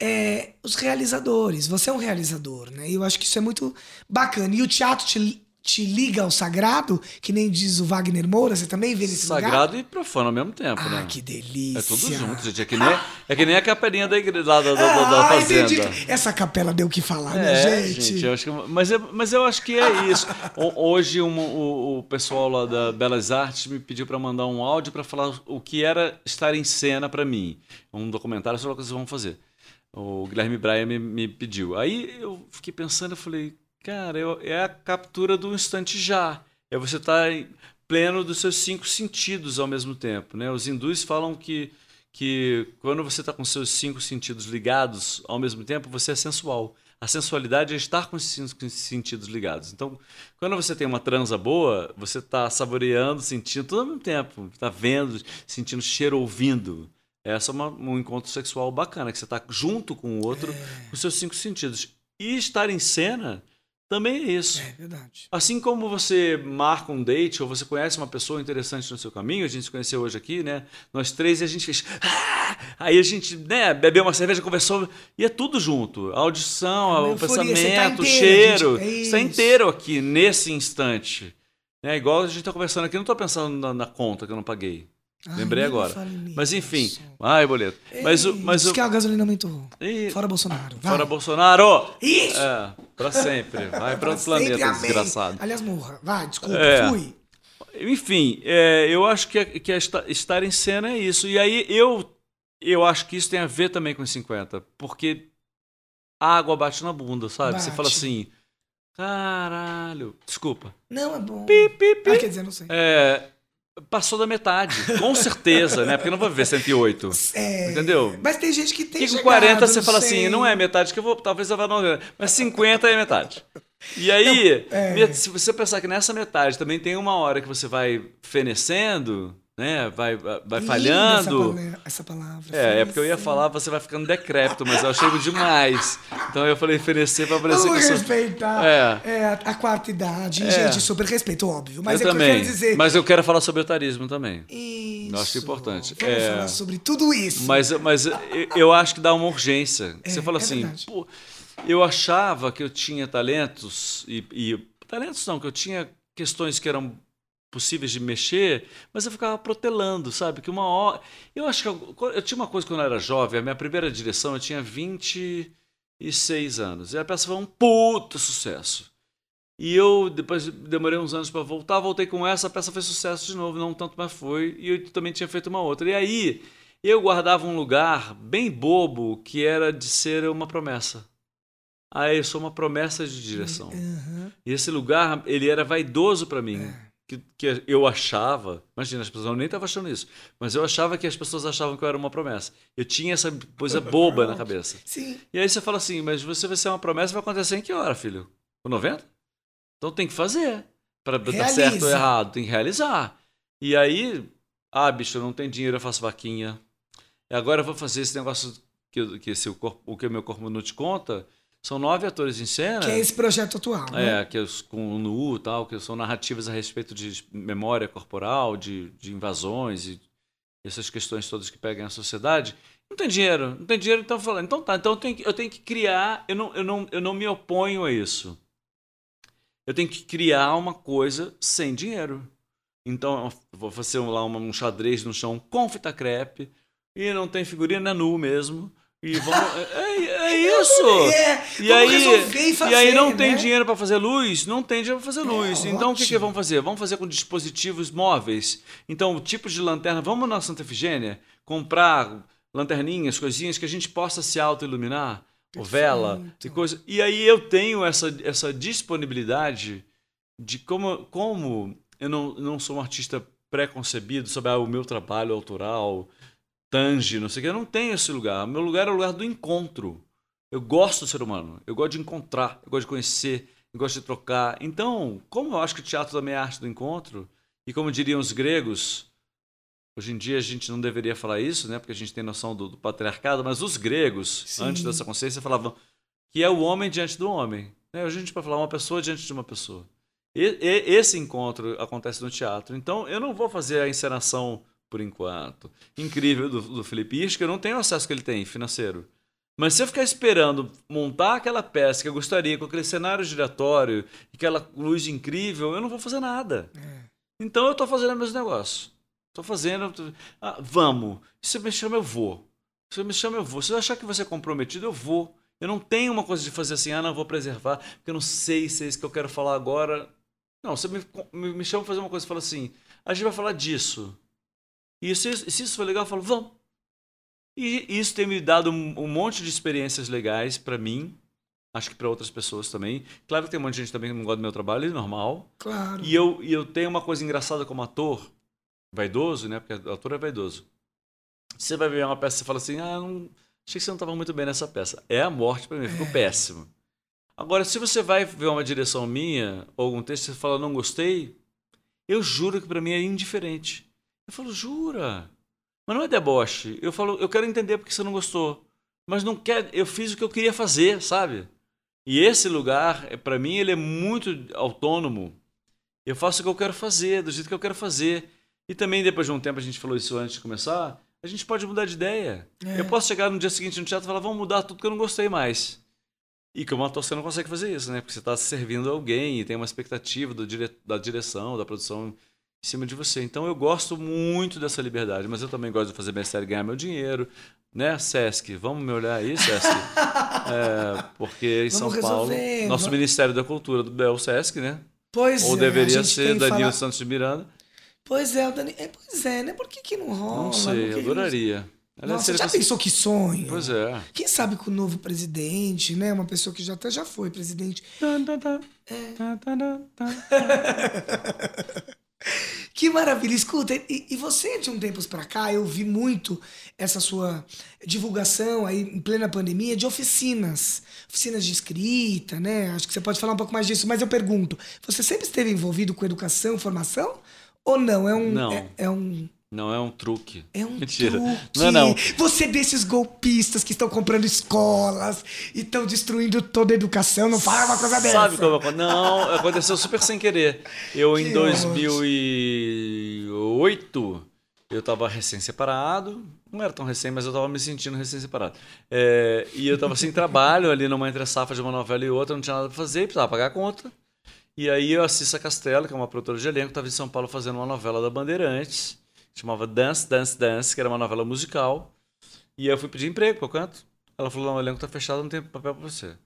É, os realizadores, você é um realizador, né? E eu acho que isso é muito bacana. E o teatro te, te liga ao sagrado, que nem diz o Wagner Moura, você também vê nesse lugar? Sagrado e profano ao mesmo tempo, Ah, né? que delícia. É tudo junto, gente. É que nem, é que nem a capelinha da igreja lá da, da, da- da Ah, fazenda. entendi. Essa capela deu o que falar, né, É, gente? gente, eu acho que, mas, eu, mas eu acho que é isso. O- Hoje um- o, o pessoal lá da Belas Artes me pediu para mandar um áudio para falar o que era estar em cena para mim. Um documentário sobre o que vocês vão fazer. O Guilherme Braia me, me pediu. Aí eu fiquei pensando, eu falei, cara, eu- é a captura do instante já. É você estar em pleno dos seus cinco sentidos ao mesmo tempo. Né? Os hindus falam que, que quando você está com seus cinco sentidos ligados ao mesmo tempo, você é sensual. A sensualidade é estar com os cinco sentidos ligados. Então, quando você tem uma transa boa, você está saboreando, sentindo tudo ao mesmo tempo. Está vendo, sentindo cheiro, ouvindo. Essa é uma- um encontro sexual bacana, que você está junto com o outro, com os seus cinco sentidos. E estar em cena também é isso. É verdade. Assim como você marca um date ou você conhece uma pessoa interessante no seu caminho, a gente se conheceu hoje aqui, né? Nós três e a gente fez. "Ah!" Aí a gente, né, bebeu uma cerveja, conversou e é tudo junto. A audição, É o tá pensamento, o inteiro, cheiro. gente, é está inteiro aqui nesse instante. É igual a gente está conversando aqui, não estou pensando na, na conta que eu não paguei. Ai, Lembrei me agora. Mas enfim, ai, boleto. Mas, o- mas o. que a gasolina aumentou. Ih, Fora Bolsonaro. Vai. Fora Bolsonaro! Isso! É, pra sempre. Vai para outro planeta, amém. desgraçado. Aliás, morra. Vai, desculpa, É. fui. Enfim, é, eu acho que, que esta- estar em cena é isso. E aí eu, eu acho que isso tem a ver também com os 50, porque a água bate na bunda, sabe? Você Bate. fala assim, caralho, desculpa. Não, é bom. Pi, pi, pi. Ah, quer dizer, não sei. É, passou da metade, com certeza, né? Porque eu não vou viver 108. É, Entendeu? Mas tem gente que tem E com chegado, 40 você fala sei. assim, não é metade que eu vou, talvez eu vá não, mas 50 é metade. E aí, é. se você pensar que nessa metade também tem uma hora que você vai fenecendo, né? Vai, vai Linda falhando. Essa. Essa palavra É, é porque eu ia falar, você vai ficando decrépito, mas eu achei demais. Então eu falei fenecer pra parecer Vamos que respeitar É. é, a, a quarta idade. É. Gente, super respeito, óbvio. Mas eu é também. que eu quero dizer. Mas eu quero falar sobre etarismo também. Isso. Eu acho importante. Vamos É. falar sobre tudo isso. Mas, mas eu- acho que dá uma urgência. Você fala é assim, pô, eu achava que eu tinha talentos, e, e- talentos não, que eu tinha questões que eram possíveis de mexer, mas eu ficava protelando, sabe? Que uma hora. Eu acho que eu, eu tinha uma coisa quando eu era jovem, a minha primeira direção eu tinha 26 anos. E a peça foi um puto sucesso. E eu depois demorei uns anos para voltar, voltei com essa, a peça fez sucesso de novo, não tanto, mas foi. E eu também tinha feito uma outra. E aí eu guardava um lugar bem bobo que era de ser uma promessa. Ah, eu sou uma promessa de direção. Aham. E esse lugar, ele era vaidoso para mim. É. Que, que eu achava, imagina, as pessoas nem estavam achando isso, mas eu achava que as pessoas achavam que eu era uma promessa. Eu tinha essa coisa boba na cabeça. Sim. E aí você fala assim, mas você vai ser uma promessa, vai acontecer em que hora, filho? Com 90? Então tem que fazer. Para dar certo ou errado, tem que realizar. E aí, ah, bicho, eu não tenho dinheiro, eu faço vaquinha. E agora eu vou fazer esse negócio que, que esse, o, corpo, o que o meu corpo não te conta. São nove atores em cena. Que é esse projeto atual. né? É, que os- com o NU e tal, que são narrativas a respeito de memória corporal, de, de invasões e essas questões todas que pegam a sociedade. Não tem dinheiro, não tem dinheiro, então falando, então tá, então eu tenho que, eu tenho que criar, eu não, eu, não, eu não me oponho a isso. Eu tenho que criar uma coisa sem dinheiro. Então, eu vou fazer lá um xadrez no chão com fita crepe, e não tem figurina é nu mesmo. E vamos. É, é isso! É, E aí, fazer, e aí não tem né? dinheiro para fazer luz? Não tem dinheiro para fazer luz. então o que, que fazer? Vamos fazer com dispositivos móveis. Então, tipos de lanterna. Vamos na Santa Efigênia comprar lanterninhas, coisinhas que a gente possa se auto-iluminar, ou vela e coisa. E aí eu tenho essa, essa disponibilidade de como, como eu não, não sou um artista pré-concebido sobre ah, o meu trabalho autoral, tange, não sei o que. Eu não tenho esse lugar. O meu lugar é o lugar do encontro. Eu gosto do ser humano. Eu gosto de encontrar, eu gosto de conhecer, eu gosto de trocar. Então, como eu acho que o teatro também é a arte do encontro, e como diriam os gregos, Hoje em dia a gente não deveria falar isso, né? Porque a gente tem noção do, do patriarcado, mas os gregos, Sim. antes dessa consciência, falavam que é o homem diante do homem. Né? Hoje a gente pode falar uma pessoa diante de uma pessoa. E, e, esse encontro acontece no teatro. Então eu não vou fazer a encenação, por enquanto, incrível do, do Felipe Isca, eu não tenho o acesso que ele tem financeiro. Mas se eu ficar esperando montar aquela peça que eu gostaria, com aquele cenário giratório, aquela luz incrível, eu não vou fazer nada. É. Então eu estou fazendo meus negócios. Estou fazendo. tô- Ah, vamos. Se você me chama, eu vou. Se você me chama, eu vou. Se eu achar que você é comprometido, eu vou. Eu não tenho uma coisa de fazer assim, ah, não, eu vou preservar, porque eu não sei se é isso que eu quero falar agora. Não, você me, me, me chama pra fazer uma coisa e fala assim, a gente vai falar disso. E se, se isso for legal, eu falo, vamos. E isso tem me dado um, um monte de experiências legais para mim, acho que para outras pessoas também. Claro que tem um monte de gente também que não gosta do meu trabalho, é normal. Claro. E eu, e eu tenho uma coisa engraçada como ator, vaidoso, né? Porque ator é vaidoso. Você vai ver uma peça e fala assim: ah, não, achei que você não estava muito bem nessa peça. É a morte para mim, ficou péssimo. Agora, se você vai ver uma direção minha, ou algum texto, e você fala, não gostei, eu juro que para mim é indiferente. Eu falo, jura? Mas não é deboche. Eu falo, eu quero entender porque você não gostou. Mas não quer, eu fiz o que eu queria fazer, sabe? E esse lugar, para mim, ele é muito autônomo. Eu faço o que eu quero fazer, do jeito que eu quero fazer. E também, depois de um tempo, a gente falou isso antes de começar, a gente pode mudar de ideia. É. Eu posso chegar no dia seguinte no teatro e falar, vamos mudar tudo que eu não gostei mais. E como ator você não consegue fazer isso, né? Porque você está servindo alguém e tem uma expectativa do dire... da direção, da produção em cima de você. Então eu gosto muito dessa liberdade, mas eu também gosto de fazer minha série e ganhar meu dinheiro. Né, Sesc? Vamos me olhar aí, Sesc? É, porque em São Vamos Paulo, resolver, nosso Ministério da Cultura do Bel Sesc, né? Pois Ou é, deveria ser Danilo falar- Santos de Miranda. Pois é, o Dani... é, pois é, né? Por que, que não rola? Não sei, não- adoraria. Aliás, Nossa, seria já cons- pensou que sonho? Pois é. Quem sabe com o novo presidente, né? Uma pessoa que já até já foi presidente. Que maravilha. Escuta, e, e você de um tempos pra cá, eu vi muito essa sua divulgação aí em plena pandemia de oficinas. Oficinas de escrita, né? Acho que você pode falar um pouco mais disso, mas eu pergunto, você sempre esteve envolvido com educação, formação? Ou não? É um. Não. É, é um. Não é um truque. É um Mentira. truque. Não é não. Você é desses golpistas que estão comprando escolas e estão destruindo toda a educação. Não fala uma coisa dessa. Sabe como aconteceu? Não, aconteceu super sem querer. Eu, em Que 2008, eu estava recém-separado. Não era tão recém, mas eu estava me sentindo recém-separado. É, e eu estava sem trabalho ali numa entre-safra de uma novela e outra, não tinha nada para fazer, precisava pagar a conta. E aí eu, a Cissa Castelo, que é uma produtora de elenco, estava em São Paulo fazendo uma novela da Bandeirantes, chamava Dance, Dance, Dance, que era uma novela musical. E eu fui pedir emprego, eu canto. Ela falou, não, o elenco tá fechado, não tem papel para você.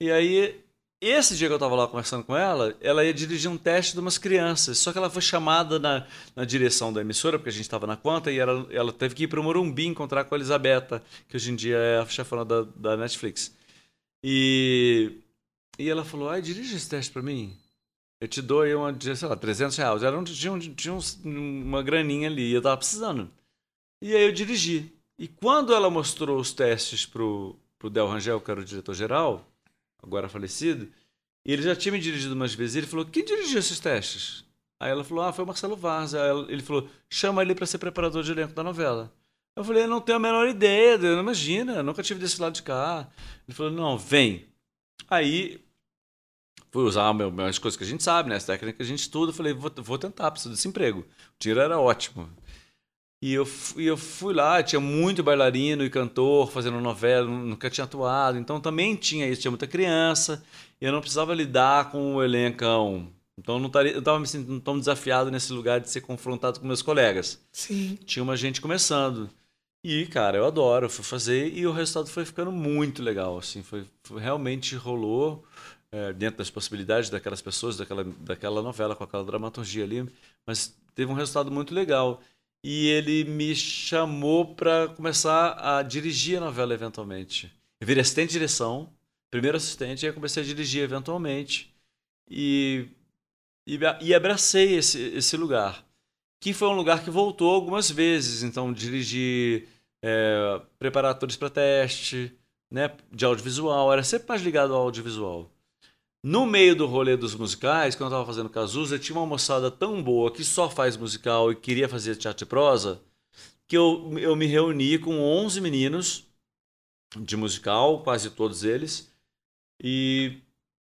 E aí, esse dia que eu tava lá conversando com ela, ela ia dirigir um teste de umas crianças. Só que ela foi chamada na, na direção da emissora, porque a gente estava na conta, e ela, ela teve que ir para o Morumbi encontrar com a Elisabetta, que hoje em dia é a chefona da, da Netflix. E, e ela falou: ai, dirige esse teste para mim. Eu te dou aí uma, sei lá, 300 reais. Era um, tinha, um- tinha uns- uma graninha ali, eu tava precisando. E aí eu dirigi. E quando ela mostrou os testes pro, pro Del Rangel, que era o diretor-geral, agora falecido, ele já tinha me dirigido umas vezes, ele falou, quem dirigiu esses testes? Aí ela falou, ah, foi o Marcelo Vaz. Aí ele falou, chama ele para ser preparador de elenco da novela. Eu falei, eu não tenho a menor ideia, eu não imagina, eu nunca tive desse lado de cá. Ele falou, não, vem. Aí fui usar meu, as coisas que a gente sabe, né? As técnicas que a gente estuda. Falei, vou, vou tentar, preciso desse emprego. O dinheiro era ótimo. E eu, e eu fui lá, tinha muito bailarino e cantor fazendo novela, nunca tinha atuado. Então também tinha isso, tinha muita criança. E eu não precisava lidar com o elencão. Então eu não eu estava me sentindo tão desafiado nesse lugar de ser confrontado com meus colegas Sim. tinha uma gente começando. E, cara, eu adoro, eu fui fazer e o resultado foi ficando muito legal, assim, foi, foi- realmente rolou é, dentro das possibilidades daquelas pessoas, daquela, daquela novela, com aquela dramaturgia ali, mas teve um resultado muito legal. E ele me chamou para começar a dirigir a novela eventualmente. Eu virei assistente de direção, primeiro assistente, e aí comecei a dirigir eventualmente. E, e, e abracei esse, esse lugar que foi um lugar que voltou algumas vezes. Então, dirigi é, preparadores para teste, né, de audiovisual, era sempre mais ligado ao audiovisual. No meio do rolê dos musicais, quando eu estava fazendo Cazuza, tinha uma moçada tão boa que só faz musical e queria fazer teatro e prosa, que eu, eu me reuni com 11 meninos de musical, quase todos eles, e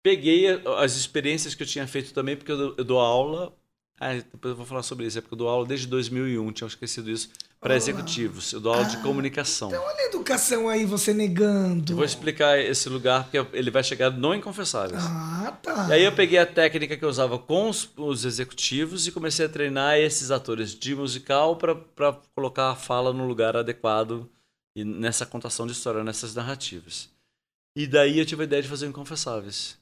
peguei as experiências que eu tinha feito também, porque eu dou, eu dou aula. Ah, depois eu vou falar sobre isso, é porque eu dou aula desde 2001, tinha esquecido isso para executivos. Eu dou aula ah, de comunicação. Então olha a educação aí, você negando. Eu vou explicar esse lugar, porque ele vai chegar no Inconfessáveis. Ah, tá. E aí eu peguei a técnica que eu usava com os, os executivos e comecei a treinar esses atores de musical para colocar a fala no lugar adequado e nessa contação de história, nessas narrativas. E daí eu tive a ideia de fazer o Inconfessáveis.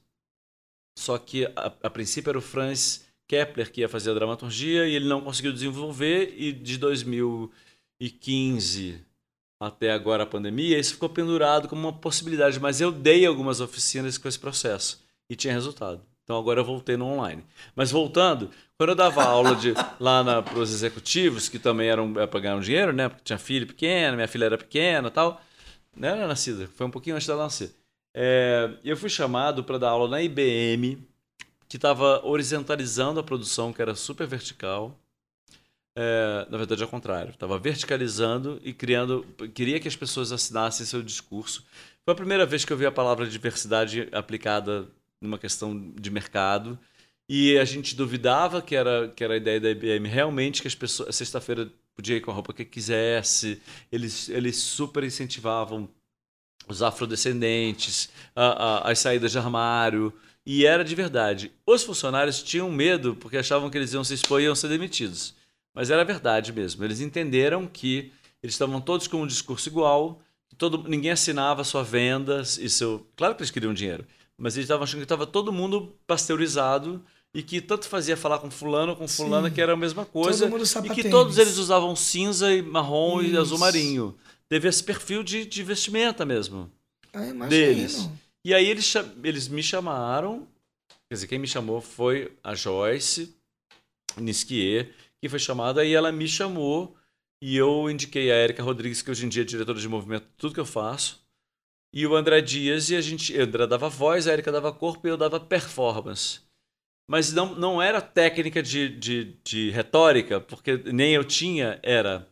Só que a, a princípio era o Franz Kepler que ia fazer a dramaturgia e ele não conseguiu desenvolver e de 2000 2015 até agora a pandemia, isso ficou pendurado como uma possibilidade, mas eu dei algumas oficinas com esse processo e tinha resultado. Então agora eu voltei no online. Mas voltando, quando eu dava aula de, lá para os executivos, que também eram é, para ganhar um dinheiro, né? Porque tinha filho pequeno, minha filha era pequena tal. Não era nascida, foi um pouquinho antes dela nascer. É, eu fui chamado para dar aula na IBM, que estava horizontalizando a produção, que era super vertical. É, na verdade, ao contrário. Estava verticalizando e criando. Queria que as pessoas assinassem seu discurso. Foi a primeira vez que eu vi a palavra diversidade aplicada numa questão de mercado. E a gente duvidava que era, que era a ideia da IBM realmente que as pessoas. Sexta-feira podia ir com a roupa que quisesse. Eles, eles super incentivavam os afrodescendentes, a, a, as saídas de armário. E era de verdade. Os funcionários tinham medo porque achavam que eles iam se expor e iam ser demitidos. Mas era verdade mesmo. Eles entenderam que eles estavam todos com um discurso igual, todo, ninguém assinava sua venda e seu. Claro que eles queriam dinheiro, mas eles estavam achando que estava todo mundo pasteurizado e que tanto fazia falar com fulano com fulana Sim. que era a mesma coisa e que todos eles usavam cinza e marrom Isso. e azul marinho. Teve esse perfil de, de vestimenta mesmo ah, deles. E aí eles, eles me chamaram, quer dizer, quem me chamou foi a Joyce Nisquier, foi chamada, e ela me chamou e eu indiquei a Érica Rodrigues, que hoje em dia é diretora de movimento, tudo que eu faço, e o André Dias, e a gente, André dava voz, a Érica dava corpo e eu dava performance. Mas não, não era técnica de, de, de retórica, porque nem eu tinha, era.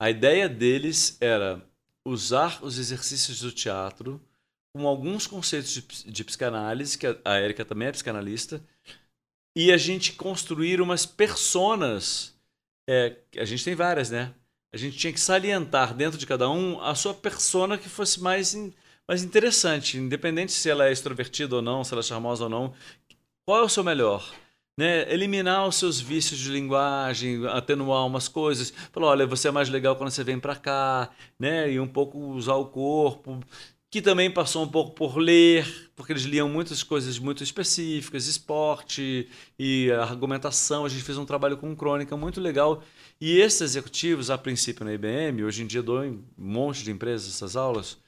A ideia deles era usar os exercícios do teatro com alguns conceitos de, de psicanálise, que a, a Érica também é psicanalista, e a gente construir umas personas. É, a gente tem várias, né? A gente tinha que salientar dentro de cada um a sua persona que fosse mais, mais interessante, independente se ela é extrovertida ou não, se ela é charmosa ou não. Qual é o seu melhor? Né, eliminar os seus vícios de linguagem, atenuar umas coisas. Falar, olha, você é mais legal quando você vem para cá, né? E um pouco usar o corpo que também passou um pouco por ler, porque eles liam muitas coisas muito específicas, esporte e argumentação. A gente fez um trabalho com crônica muito legal. E esses executivos, a princípio na IBM, hoje em dia dou em um monte de empresas essas aulas,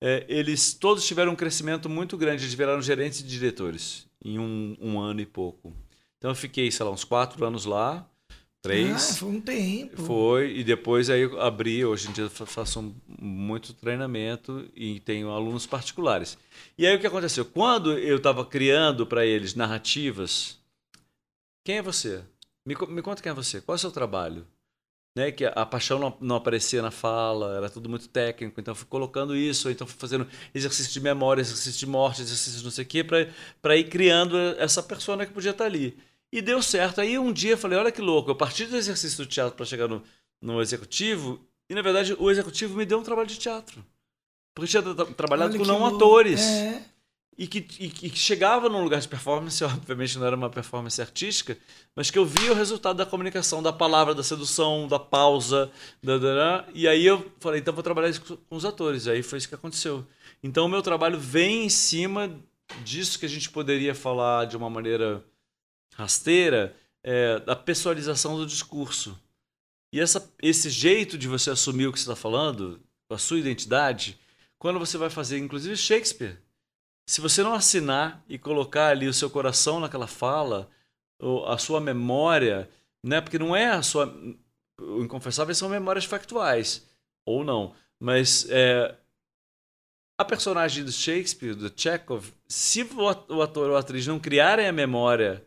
é, eles todos tiveram um crescimento muito grande, eles viraram gerentes e diretores em um, um ano e pouco. Então eu fiquei, sei lá, uns quatro anos lá, Três. Ah, foi um tempo. Foi, e depois aí eu abri, hoje em dia faço muito treinamento e tenho alunos particulares. E aí o que aconteceu? Quando eu estava criando para eles narrativas, quem é você? Me, me conta quem é você, qual é o seu trabalho? Né, que a, paixão não, não, aparecia na fala, era tudo muito técnico, então fui colocando isso, então fui fazendo exercício de memória, exercício de morte, exercício de não sei o quê, para ir criando essa persona que podia estar ali. E deu certo. Aí um dia eu falei, olha que louco, eu parti do exercício do teatro para chegar no, no executivo, e na verdade o executivo me deu um trabalho de teatro. Porque tinha tra trabalhado olha com não louco. atores. É. E que, e, e que chegava num lugar de performance, obviamente não era uma performance artística, mas que eu via o resultado da comunicação, da palavra, da sedução, da pausa, da, da, da, e aí eu falei, então vou trabalhar isso com os atores. Aí foi isso que aconteceu. Então o meu trabalho vem em cima disso que a gente poderia falar de uma maneira rasteira é, da pessoalização do discurso. E essa, esse jeito de você assumir o que você está falando, a sua identidade, quando você vai fazer, inclusive Shakespeare, se você não assinar e colocar ali o seu coração naquela fala, a sua memória, né? Porque não é a sua. O Inconfessável são memórias factuais, ou não. Mas é, a personagem do Shakespeare, do Chekhov, se o ator ou a atriz não criarem a memória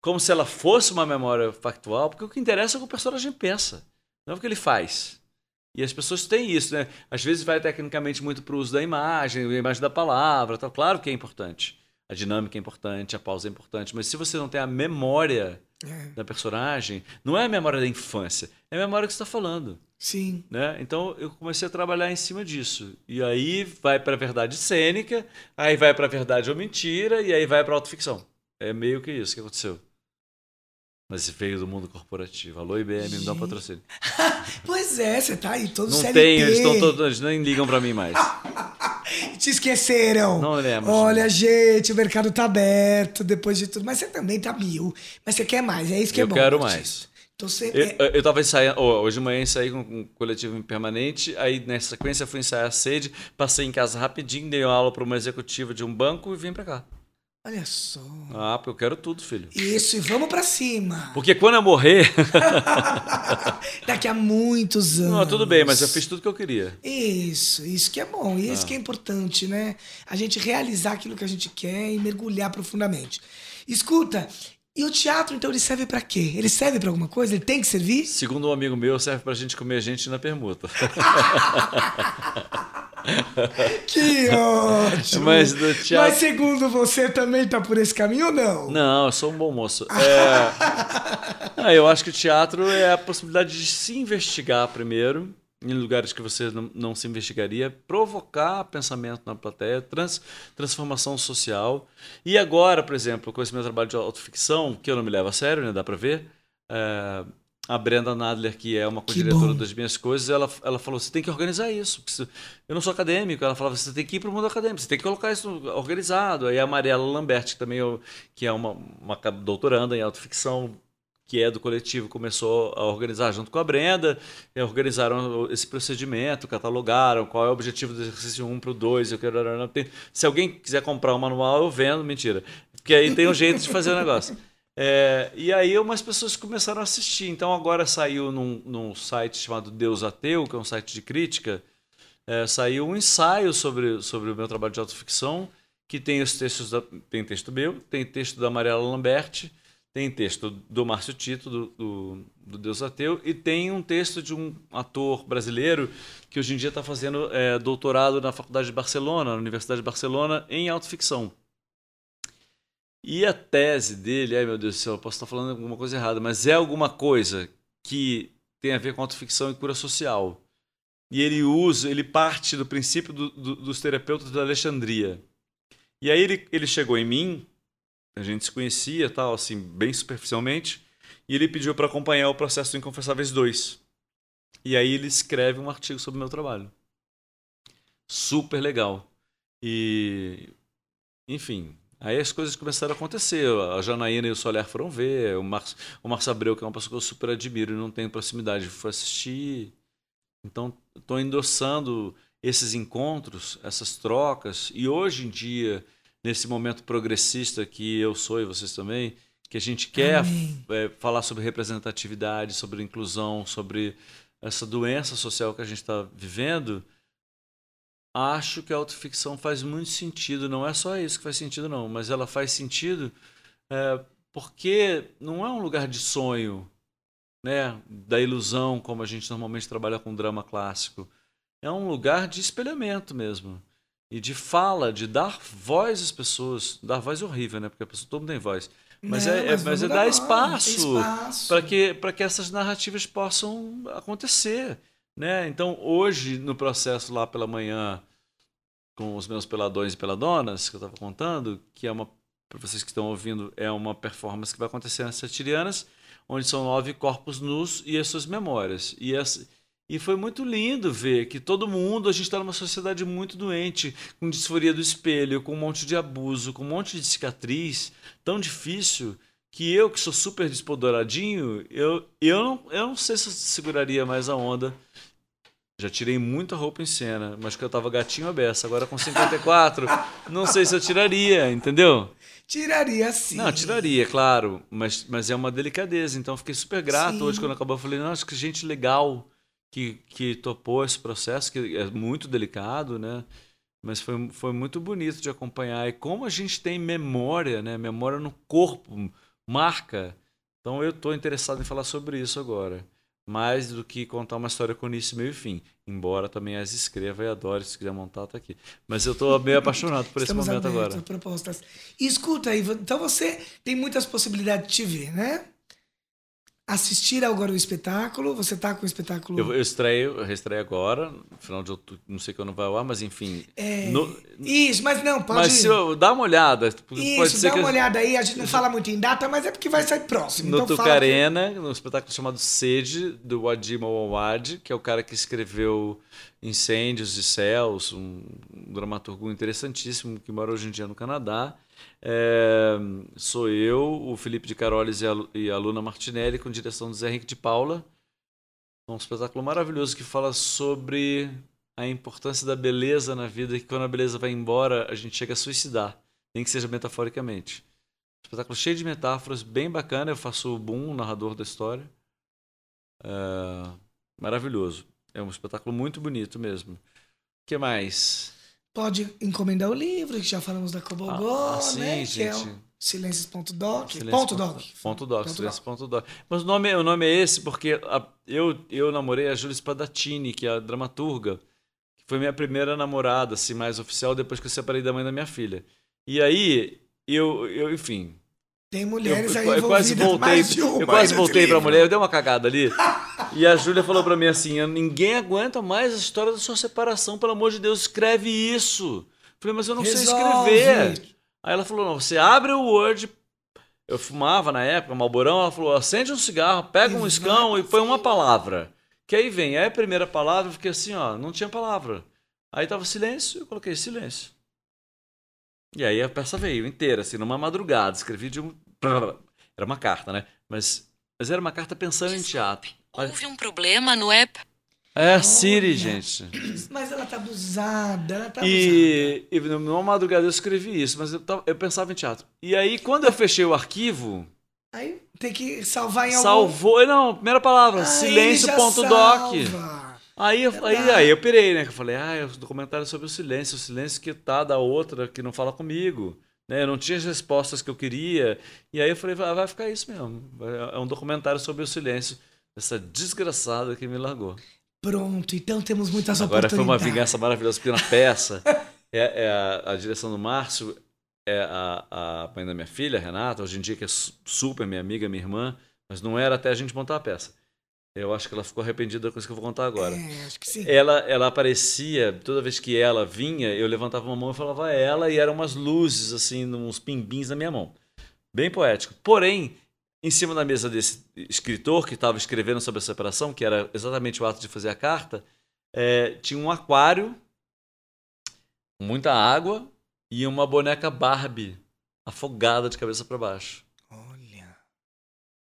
como se ela fosse uma memória factual, porque o que interessa é o que o personagem pensa, não é o que ele faz. E as pessoas têm isso, né? Às vezes vai tecnicamente muito para o uso da imagem, a imagem da palavra, tal. claro que é importante. A dinâmica é importante, a pausa é importante, mas se você não tem a memória é. da personagem, não é a memória da infância, é a memória que você está falando. Sim. Né? Então eu comecei a trabalhar em cima disso. E aí vai para a verdade cênica, aí vai para a verdade ou mentira, e aí vai para a autoficção. É meio que isso que aconteceu. Mas veio do mundo corporativo. Alô, IBM, me dá um patrocínio. pois é, você tá aí todo Não CLT. tem, eles estão todos, eles nem ligam para mim mais. Te esqueceram. Não lembro. Olha, gente, o mercado tá aberto depois de tudo. Mas você também tá mil. Mas você quer mais, é isso que eu é bom. Eu quero mais. Então você eu, é... eu tava ensaiando, hoje de manhã ensaiei com um coletivo impermanente, aí nessa sequência fui ensaiar a sede, passei em casa rapidinho, dei uma aula para uma executiva de um banco e vim para cá. Olha só. Ah, porque eu quero tudo, filho. Isso, e vamos para cima. Porque quando eu morrer. Daqui a muitos anos. Não, tudo bem, mas eu fiz tudo que eu queria. Isso, isso que é bom. E ah. isso que é importante, né? A gente realizar aquilo que a gente quer e mergulhar profundamente. Escuta, e o teatro, então, ele serve para quê? Ele serve para alguma coisa? Ele tem que servir? Segundo um amigo meu, serve pra gente comer gente na permuta. que ótimo! Mas, do teatro... Mas segundo você também tá por esse caminho ou não? Não, eu sou um bom moço. É... ah, eu acho que o teatro é a possibilidade de se investigar primeiro, em lugares que você não, não se investigaria, provocar pensamento na plateia, trans, transformação social. E agora, por exemplo, com esse meu trabalho de autoficção, que eu não me levo a sério, né, dá para ver, é, a Brenda Nadler, que é uma co-diretora das minhas coisas, ela, ela falou: você tem que organizar isso. Eu não sou acadêmico. Ela falava: você tem que ir para o mundo acadêmico, você tem que colocar isso organizado. Aí a Mariela Lambert, que também é, que é uma, uma doutoranda em autoficção, que é do coletivo, começou a organizar junto com a Brenda, organizaram esse procedimento, catalogaram qual é o objetivo do exercício 1 para o 2. Eu quero, se alguém quiser comprar o um manual, eu vendo, mentira. Porque aí tem um jeito de fazer o negócio. É, e aí umas pessoas começaram a assistir. Então agora saiu num, num site chamado Deus Ateu, que é um site de crítica, é, saiu um ensaio sobre, sobre o meu trabalho de autoficção, que tem os textos da, tem texto meu, tem texto da Mariela Lamberti, tem texto do Márcio Tito, do, do, do, Deus Ateu, e tem um texto de um ator brasileiro que hoje em dia está fazendo é, doutorado na Faculdade de Barcelona, na Universidade de Barcelona, em autoficção. E a tese dele, ai meu Deus do céu, eu posso estar falando alguma coisa errada, mas é alguma coisa que tem a ver com autoficção e cura social. E ele usa, ele parte do princípio do, do, dos terapeutas da Alexandria. E aí ele, ele chegou em mim, a gente se conhecia, tal, assim, bem superficialmente, e ele pediu para acompanhar o processo do Inconfessáveis 2. E aí ele escreve um artigo sobre o meu trabalho. Super legal. E, enfim, Aí as coisas começaram a acontecer. A Janaína e o Soler foram ver. O Marcos, o Marcos Abreu, que é uma pessoa que eu super admiro e não tenho proximidade, foi assistir. Então, estou endossando esses encontros, essas trocas. E hoje em dia, nesse momento progressista que eu sou e vocês também, que a gente quer é, falar sobre representatividade, sobre inclusão, sobre essa doença social que a gente está vivendo acho que a autoficção faz muito sentido. Não é só isso que faz sentido, não, mas ela faz sentido é, porque não é um lugar de sonho, né, da ilusão, como a gente normalmente trabalha com drama clássico. É um lugar de espelhamento mesmo. E de fala, de dar voz às pessoas. Dar voz é horrível, né? Porque a pessoa todo mundo tem voz. Mas, não, é, mas, mas é dar espaço, espaço. para que, que essas narrativas possam acontecer. Né? Então, hoje, no processo lá pela manhã, com os meus peladões e peladonas, que eu estava contando, que é uma, para vocês que estão ouvindo, é uma performance que vai acontecer nas Satirianas, onde são nove corpos nus e as suas memórias. E, essa, e foi muito lindo ver que todo mundo, a gente está numa sociedade muito doente, com disforia do espelho, com um monte de abuso, com um monte de cicatriz, tão difícil que eu, que sou super despodoradinho, eu, eu, não, eu não sei se eu seguraria mais a onda já tirei muita roupa em cena, mas que eu tava gatinho aberto. Agora com 54, não sei se eu tiraria, entendeu? Tiraria sim. Não, tiraria, claro. Mas, mas é uma delicadeza. Então fiquei super grato sim. hoje quando acabou. Eu falei, nossa, que gente legal que, que topou esse processo, que é muito delicado, né? mas foi, foi muito bonito de acompanhar. E como a gente tem memória, né? Memória no corpo, marca. Então eu estou interessado em falar sobre isso agora. Mais do que contar uma história com início, meio e fim. Embora também as escreva e adore, se quiser montar, tá aqui. Mas eu estou bem apaixonado por esse momento agora. Propostas. E escuta aí, então você tem muitas possibilidades de te ver, né? Assistir agora o espetáculo. Você tá com o espetáculo. Eu, eu estreio, eu reestreio agora, no final de outubro, não sei quando vai ao ar, mas enfim. É, no... Isso, mas não, pode. Mas se eu, dá uma olhada. Isso, pode dá uma olhada aí. A gente não fala muito em data, mas é porque vai sair próximo. No então Tucarena, que... no espetáculo chamado Sede, do Wadim Mawawad, que é o cara que escreveu Incêndios e Céus, um, dramaturgo interessantíssimo que mora hoje em dia no Canadá. É, sou eu, o Felipe de Carolis e a, e a Luna Martinelli, com direção do Zé Henrique de Paula. Um espetáculo maravilhoso que fala sobre a importância da beleza na vida e que quando a beleza vai embora, a gente chega a suicidar, nem que seja metaforicamente. Um espetáculo cheio de metáforas, bem bacana. Eu faço o Boom, o narrador da história. É, maravilhoso. É um espetáculo muito bonito mesmo. O que mais? Pode encomendar o livro, que já falamos da Cobogó, ah, sim, né? Gente. Que é o Silêncios.doc. Ponto doc. Ponto doc, Silêncios.doc. Mas o nome, o nome é esse porque a, eu, eu namorei a Júlia Spadatini, que é a dramaturga, que foi minha primeira namorada, assim, mais oficial, depois que eu separei da mãe da minha filha. E aí, eu, eu enfim, tem mulheres eu, aí eu quase voltei, Eu quase voltei pra mulher, eu dei uma cagada ali. e a Júlia falou pra mim assim: ninguém aguenta mais a história da sua separação, pelo amor de Deus, escreve isso. Eu falei, mas eu não Resolve. sei escrever. Aí ela falou: não, você abre o Word. Eu fumava na época, Malborão, ela falou: acende um cigarro, pega um escão e põe uma palavra. Que aí vem, aí a primeira palavra, eu fiquei assim, ó, não tinha palavra. Aí tava silêncio, eu coloquei silêncio. E aí a peça veio inteira, assim, numa madrugada. Escrevi de um. Era uma carta, né? Mas, mas era uma carta pensando em teatro. Houve um problema no app? É a Siri, gente. Mas ela tá abusada, ela tá e, abusada. E numa madrugada eu escrevi isso, mas eu, tava, eu pensava em teatro. E aí, quando eu fechei o arquivo. Aí tem que salvar em algum... Salvou. Não, primeira palavra. Silêncio.doc. Aí, eu, aí, aí eu pirei, né? Que eu falei, ah, é um documentário sobre o silêncio, o silêncio que tá da outra que não fala comigo. Né? Eu não tinha as respostas que eu queria. E aí eu falei, vai, vai ficar isso mesmo. É um documentário sobre o silêncio dessa desgraçada que me largou. Pronto, então temos muitas Agora oportunidades. Agora foi uma vingança maravilhosa, porque na peça é, é a, a, direção do Márcio, é a, a mãe da minha filha, Renata, hoje em dia que é super minha amiga, minha irmã, mas não era até a gente montar a peça. Eu acho que ela ficou arrependida da coisa que eu vou contar agora. É, acho que sim. Ela, ela aparecia, toda vez que ela vinha, eu levantava uma mão e falava ela, e eram umas luzes, assim, uns pimbins na minha mão. Bem poético. Porém, em cima da mesa desse escritor que estava escrevendo sobre a separação, que era exatamente o ato de fazer a carta, é, tinha um aquário, muita água e uma boneca Barbie afogada de cabeça para baixo.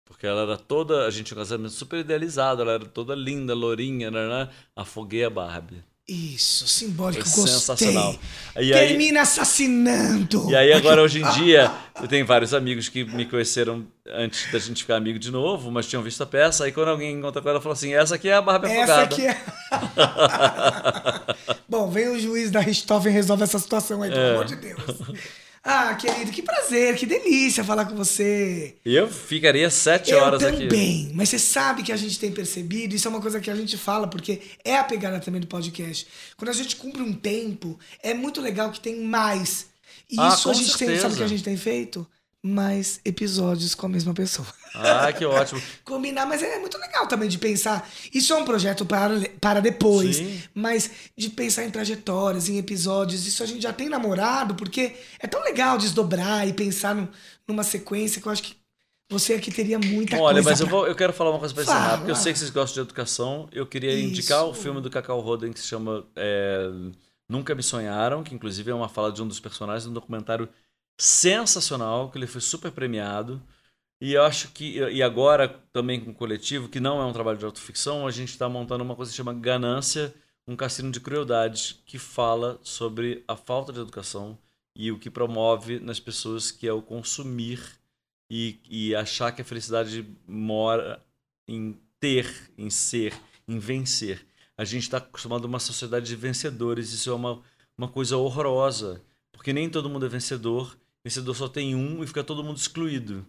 Porque ela era toda. A gente tinha um casamento super idealizado, ela era toda linda, lourinha, né afoguei a Barbie. Isso, simbólico, Foi gostei. Sensacional. E Termina aí, assassinando. E aí agora, hoje em dia, eu tenho vários amigos que me conheceram antes da gente ficar amigo de novo, mas tinham visto a peça. Aí quando alguém encontra com ela, fala assim, essa aqui é a Barbie essa afogada. Essa aqui é... Bom, vem o juiz da Richthofen e resolve essa situação aí, pelo é. amor de Deus. Ah, querido, que prazer, que delícia falar com você. Eu ficaria sete eu horas também, aqui. também, mas você sabe que a gente tem percebido, isso é uma coisa que a gente fala, porque é a pegada também do podcast. Quando a gente cumpre um tempo, é muito legal que tem mais. E ah, isso a gente certeza. tem, sabe o que a gente tem feito? Mais episódios com a mesma pessoa. Ah, que ótimo. Combinar, mas é muito legal também de pensar. Isso é um projeto para, para depois, Sim. mas de pensar em trajetórias, em episódios. Isso a gente já tem namorado, porque é tão legal desdobrar e pensar no, numa sequência que eu acho que você aqui teria muita Olha, coisa. Olha, mas pra... eu, vou, eu quero falar uma coisa para encerrar, porque eu sei que vocês gostam de educação. Eu queria Isso. indicar o filme do Cacau Roden que se chama é, Nunca Me Sonharam, que inclusive é uma fala de um dos personagens um documentário sensacional, que ele foi super premiado. E eu acho que, e agora também com o coletivo, que não é um trabalho de autoficção, a gente está montando uma coisa que chama Ganância, um cassino de crueldade, que fala sobre a falta de educação e o que promove nas pessoas, que é o consumir e, e achar que a felicidade mora em ter, em ser, em vencer. A gente está acostumado a uma sociedade de vencedores, isso é uma uma coisa horrorosa, porque nem todo mundo é vencedor, vencedor só tem um e fica todo mundo excluído.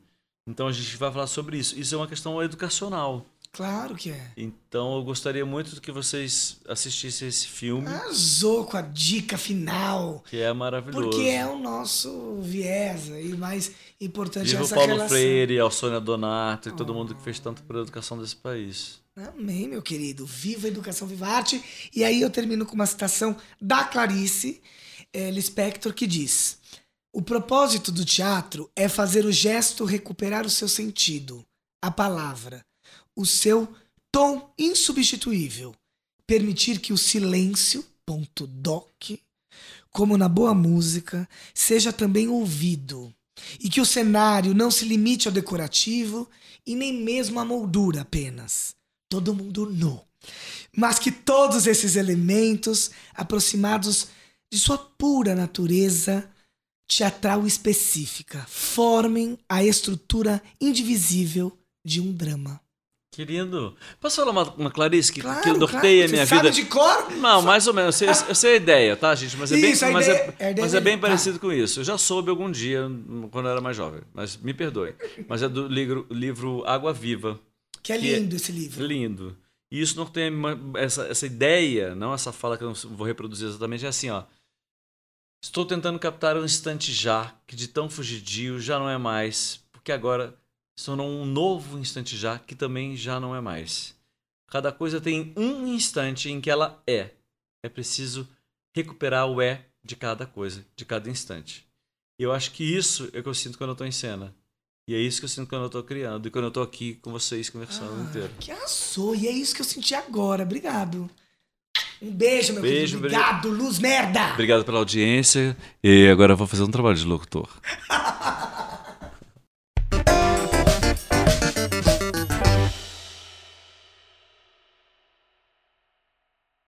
Então a gente vai falar sobre isso. Isso é uma questão educacional. Claro que é. Então eu gostaria muito que vocês assistissem esse filme, Arrasou com a dica final. que é maravilhoso. Porque é o nosso viés aí, mais importante Viva o essa Paulo relação. Freire, a Sônia Donato e todo mundo que fez tanto pela educação desse país. Amém, meu querido. Viva a educação, viva a arte. E aí eu termino com uma citação da Clarice eh, Lispector que diz: O propósito do teatro é fazer o gesto recuperar o seu sentido, a palavra, o seu tom insubstituível, permitir que o silêncio, ponto doc, como na boa música, seja também ouvido. E que o cenário não se limite ao decorativo e nem mesmo à moldura apenas. Todo mundo nu. Mas que todos esses elementos, aproximados de sua pura natureza teatral específica, formem a estrutura indivisível de um drama. Que lindo. Posso falar uma, uma Clarice que, Claro, que norteia a claro. minha Você vida? sabe de cor? Não, mais ou menos. Eu sei, eu sei a ideia, tá, gente? Mas é bem, Isso, a mas é, a ideia mas é bem tá. parecido com isso. Eu já soube algum dia, quando eu era mais jovem. Mas me perdoe. Mas é do livro, livro Água Viva. Que é Que é lindo esse livro. Lindo. E isso não tem uma- essa, essa ideia, não essa fala que eu não vou reproduzir exatamente, é assim, ó. Estou tentando captar um instante já, que de tão fugidio já não é mais, porque agora se tornou um novo instante já, que também já não é mais. Cada coisa tem um instante em que ela é. É preciso recuperar o é de cada coisa, de cada instante. E eu acho que isso é o que eu sinto quando eu estou em cena. E é isso que eu sinto quando eu estou criando e quando eu estou aqui com vocês conversando o Ah, inteiro. que arrasou. E é isso que eu senti agora. Obrigado. Um beijo, meu Beijo, querido. Obrigado, luz merda. Obrigado pela audiência e agora eu vou fazer um trabalho de locutor.